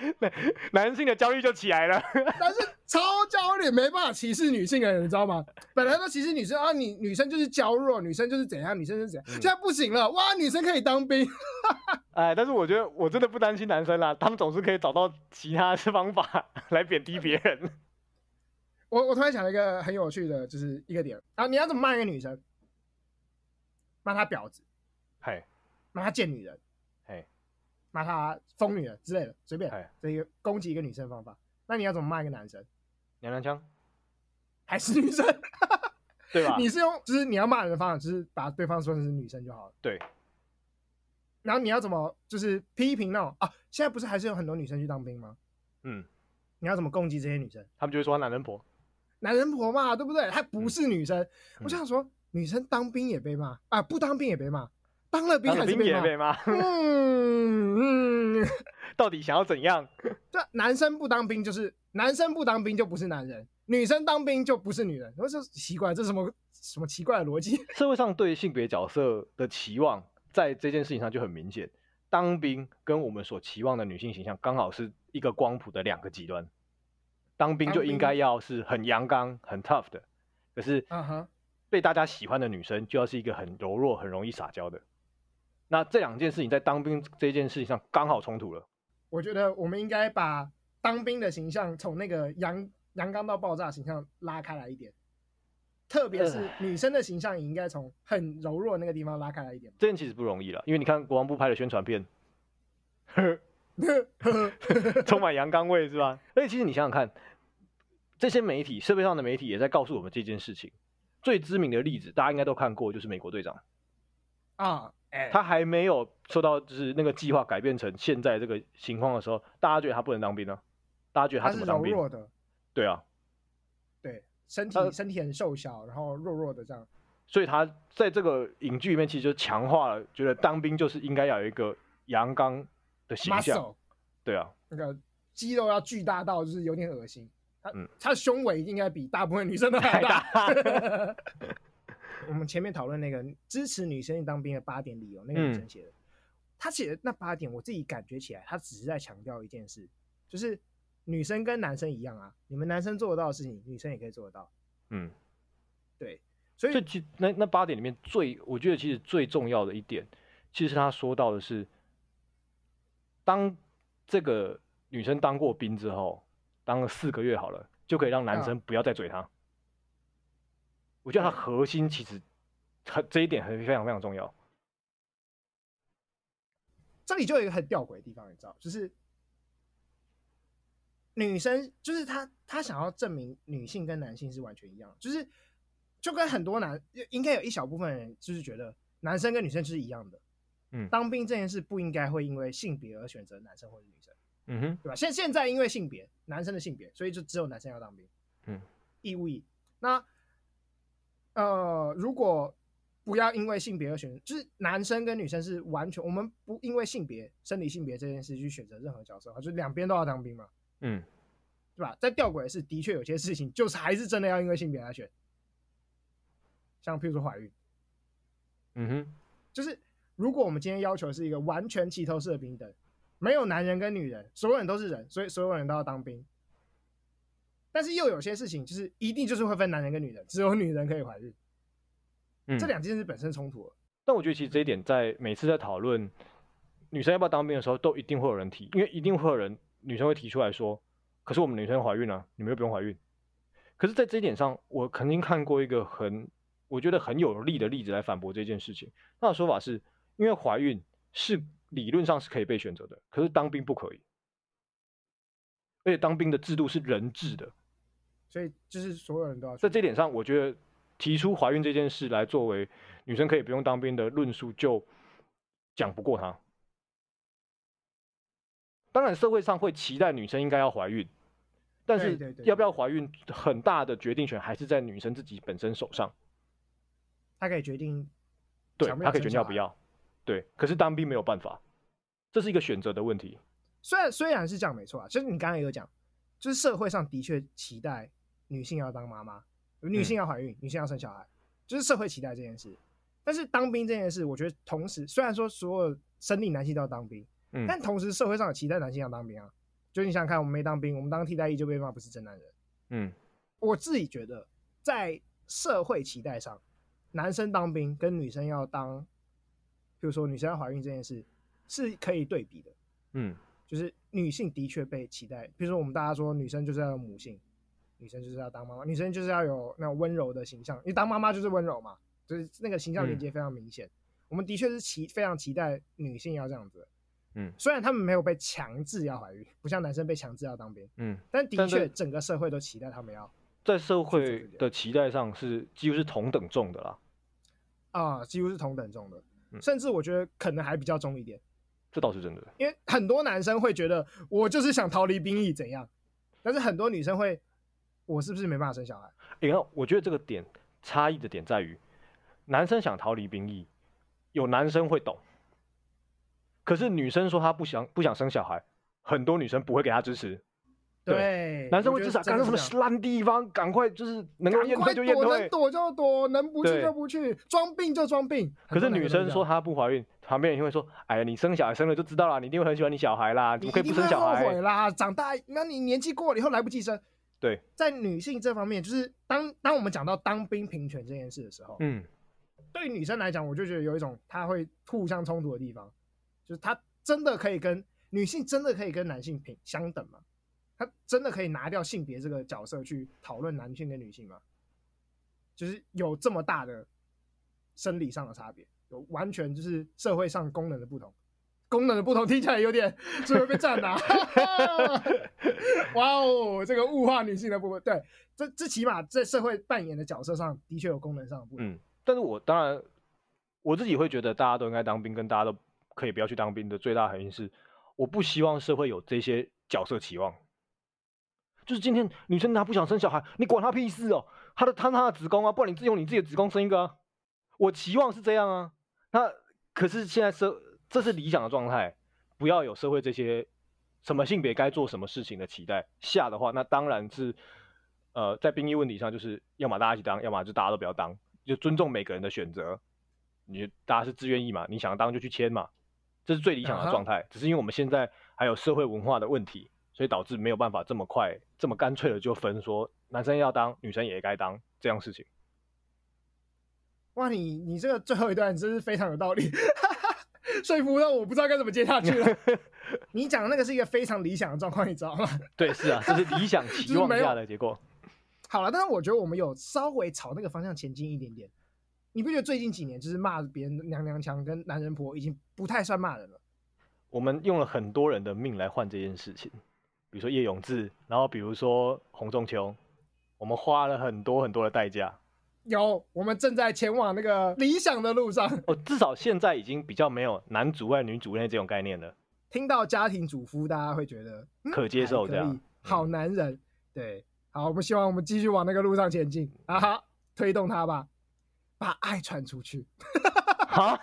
[LAUGHS] 男性的焦虑就起来了。[LAUGHS] 但是超焦虑，没办法歧视女性的人，你知道吗？本来都歧视女生啊，你女生就是娇弱，女生就是怎样，女生就是怎样，嗯、现在不行了，哇，女生可以当兵。哎，但是我觉得我真的不担心男生啦，他们总是可以找到其他的方法来贬低别人。我我突然想了一个很有趣的，就是一个点啊，你要怎么骂一个女生？骂她婊子，嘿，骂她贱女人，嘿，骂她疯女人之类的，随便，这一个攻击一个女生的方法。那你要怎么骂一个男生？娘娘腔，[LAUGHS] 还是女生？对吧？你是用就是你要骂人的方法，就是把对方说成是女生就好了。对。然后你要怎么就是批评那种啊？现在不是还是有很多女生去当兵吗？嗯。你要怎么攻击这些女生？他们就会说男人婆。男人婆嘛，对不对？她不是女生。嗯、我想说，女生当兵也被骂啊，不当兵也被骂，当了兵还是被骂。嗯嗯，[LAUGHS] 到底想要怎样？[LAUGHS] 这，男生不当兵就是男生不当兵就不是男人，女生当兵就不是女人。我说奇怪，这是什么什么奇怪的逻辑？社会上对性别角色的期望，在这件事情上就很明显。当兵跟我们所期望的女性形象，刚好是一个光谱的两个极端。当兵就应该要是很阳刚、很 tough 的，可是被大家喜欢的女生就要是一个很柔弱、很容易撒娇的。那这两件事情在当兵这件事情上刚好冲突了。我觉得我们应该把当兵的形象从那个阳阳刚到爆炸形象拉开来一点，特别是女生的形象也应该从很柔弱的那个地方拉开来一点。这件其实不容易了，因为你看国防部拍的宣传片，[LAUGHS] 充满阳刚味是吧？而且其实你想想看。这些媒体，社会上的媒体也在告诉我们这件事情。最知名的例子，大家应该都看过，就是美国队长啊，欸、他还没有受到就是那个计划改变成现在这个情况的时候，大家觉得他不能当兵呢、啊？大家觉得他怎么当兵？柔弱的，对啊，对，身体身体很瘦小，然后弱弱的这样。所以他在这个影剧里面，其实就强化了，觉得当兵就是应该要有一个阳刚的形象。Muscle, 对啊，那个肌肉要巨大到就是有点恶心。嗯，他的胸围应该比大部分女生都还大。[LAUGHS] 我们前面讨论那个支持女生当兵的八点理由，那个女生写的，她写的那八点，我自己感觉起来，她只是在强调一件事，就是女生跟男生一样啊，你们男生做得到的事情，女生也可以做得到。嗯，对，所以其那那八点里面最，我觉得其实最重要的一点，其实他说到的是，当这个女生当过兵之后。当了四个月好了，就可以让男生不要再追她。啊、我觉得他核心其实，很这一点很非常非常重要。这里就有一个很吊诡的地方，你知道，就是女生，就是她，她想要证明女性跟男性是完全一样，就是就跟很多男，应该有一小部分人就是觉得男生跟女生是一样的。嗯，当兵这件事不应该会因为性别而选择男生或者女生。嗯哼，对吧？现现在因为性别，男生的性别，所以就只有男生要当兵。嗯，义务役。那呃，如果不要因为性别而选，就是男生跟女生是完全，我们不因为性别、生理性别这件事去选择任何角色，就是两边都要当兵嘛。嗯，对吧？在吊诡的是，的确有些事情就是还是真的要因为性别来选，像譬如说怀孕。嗯哼，就是如果我们今天要求是一个完全齐头式的平等。没有男人跟女人，所有人都是人，所以所有人都要当兵。但是又有些事情就是一定就是会分男人跟女人，只有女人可以怀孕。嗯，这两件事本身冲突了。但我觉得其实这一点在每次在讨论女生要不要当兵的时候，都一定会有人提，因为一定会有人女生会提出来说，可是我们女生怀孕了，你们又不用怀孕。可是，在这一点上，我曾经看过一个很我觉得很有力的例子来反驳这件事情。他的说法是因为怀孕是理论上是可以被选择的，可是当兵不可以。而且当兵的制度是人治的，所以就是所有人都要。在这点上，我觉得提出怀孕这件事来作为女生可以不用当兵的论述，就讲不过他。当然，社会上会期待女生应该要怀孕，但是要不要怀孕，很大的决定权还是在女生自己本身手上。她可以决定，对，她可以决定要不要。对，可是当兵没有办法，这是一个选择的问题。虽然虽然是这样没错啊，其实你刚才有讲，就是社会上的确期待女性要当妈妈，女性要怀孕，嗯，女性要生小孩，就是社会期待这件事。但是当兵这件事，我觉得同时虽然说所有生理男性都要当兵，嗯，但同时社会上有期待男性要当兵啊。就你想想看，我们没当兵，我们当替代役就被骂不是真男人。嗯，我自己觉得在社会期待上，男生当兵跟女生要当，比如说女生要怀孕这件事是可以对比的。嗯。就是女性的确被期待，比如说我们大家说女生就是要有母性，女生就是要当妈妈，女生就是要有那种温柔的形象，因为当妈妈就是温柔嘛，就是那个形象连接非常明显。嗯、我们的确是期非常期待女性要这样子，嗯，虽然他们没有被强制要怀孕，不像男生被强制要当兵，嗯，但的确整个社会都期待他们要在社会的期待上是几乎是同等重的啦，啊，几乎是同等重的，甚至我觉得可能还比较重一点。这倒是真的，因为很多男生会觉得我就是想逃离兵役怎样，但是很多女生会，我是不是没办法生小孩？你看，我觉得这个点差异的点在于，男生想逃离兵役，有男生会懂，可是女生说她不想不想生小孩，很多女生不会给她支持。对，男生会至少赶到什么烂地方，赶快就是能够验退就验退，能躲就躲，能不去就不去，装病就装病。可是女生说她不怀孕，旁边人会说：“哎呀，你生小孩生了就知道了，你一定会很喜欢你小孩啦，你可以不生小孩。”后悔啦，长大那你年纪过了以后来不及生。对，在女性这方面，就是当当我们讲到当兵平权这件事的时候，嗯，对女生来讲，我就觉得有一种她会互相冲突的地方，就是她真的可以跟女性真的可以跟男性平相等吗？他真的可以拿掉性别这个角色去讨论男性跟女性吗？就是有这么大的生理上的差别，有完全就是社会上功能的不同，功能的不同听起来有点是不是被战打。[LAUGHS] 哇哦，这个物化女性的部分，对，这这起码在社会扮演的角色上的确有功能上的不同。嗯，但是我当然我自己会觉得大家都应该当兵，跟大家都可以不要去当兵的最大原因是，我不希望社会有这些角色期望。就是今天女生她不想生小孩，你管她屁事哦！她的她她的子宫啊，不然你自己用你自己的子宫生一个啊！我期望是这样啊，那可是现在社这是理想的状态，不要有社会这些什么性别该做什么事情的期待下的话，那当然是呃在兵役问题上，就是要么大家一起当，要么就大家都不要当，就尊重每个人的选择。你大家是自愿意嘛？你想当就去签嘛，这是最理想的状态。只是因为我们现在还有社会文化的问题。所以导致没有办法这么快、这么干脆的就分说男生要当，女生也该当这样事情。哇，你你这个最后一段真是非常有道理，[LAUGHS] 说服到我不知道该怎么接下去了。[LAUGHS] 你讲的那个是一个非常理想的状况，你知道吗？[LAUGHS] 对，是啊，这是理想期望下的结果。好了，但是我觉得我们有稍微朝那个方向前进一点点。你不觉得最近几年就是骂别人娘娘腔跟男人婆已经不太算骂人了？我们用了很多人的命来换这件事情。比如说叶永志，然后比如说洪仲秋，我们花了很多很多的代价。有，我们正在前往那个理想的路上。哦，至少现在已经比较没有男主外女主内这种概念了。[LAUGHS] 听到家庭主夫，大家会觉得、嗯、可接受这样。好男人、嗯，对，好，我们希望我们继续往那个路上前进啊哈，推动他吧，把爱传出去。好，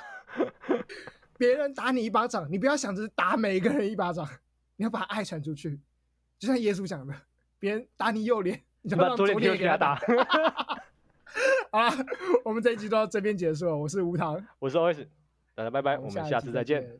[LAUGHS] 别人打你一巴掌，你不要想着打每一个人一巴掌，你要把爱传出去。就像耶稣讲的，别人打你右脸，你就让左脸给他打。[LAUGHS] 好了，我们这一集就到这边结束了。我是吴糖，我是 OS，大家拜拜，我们下次再见。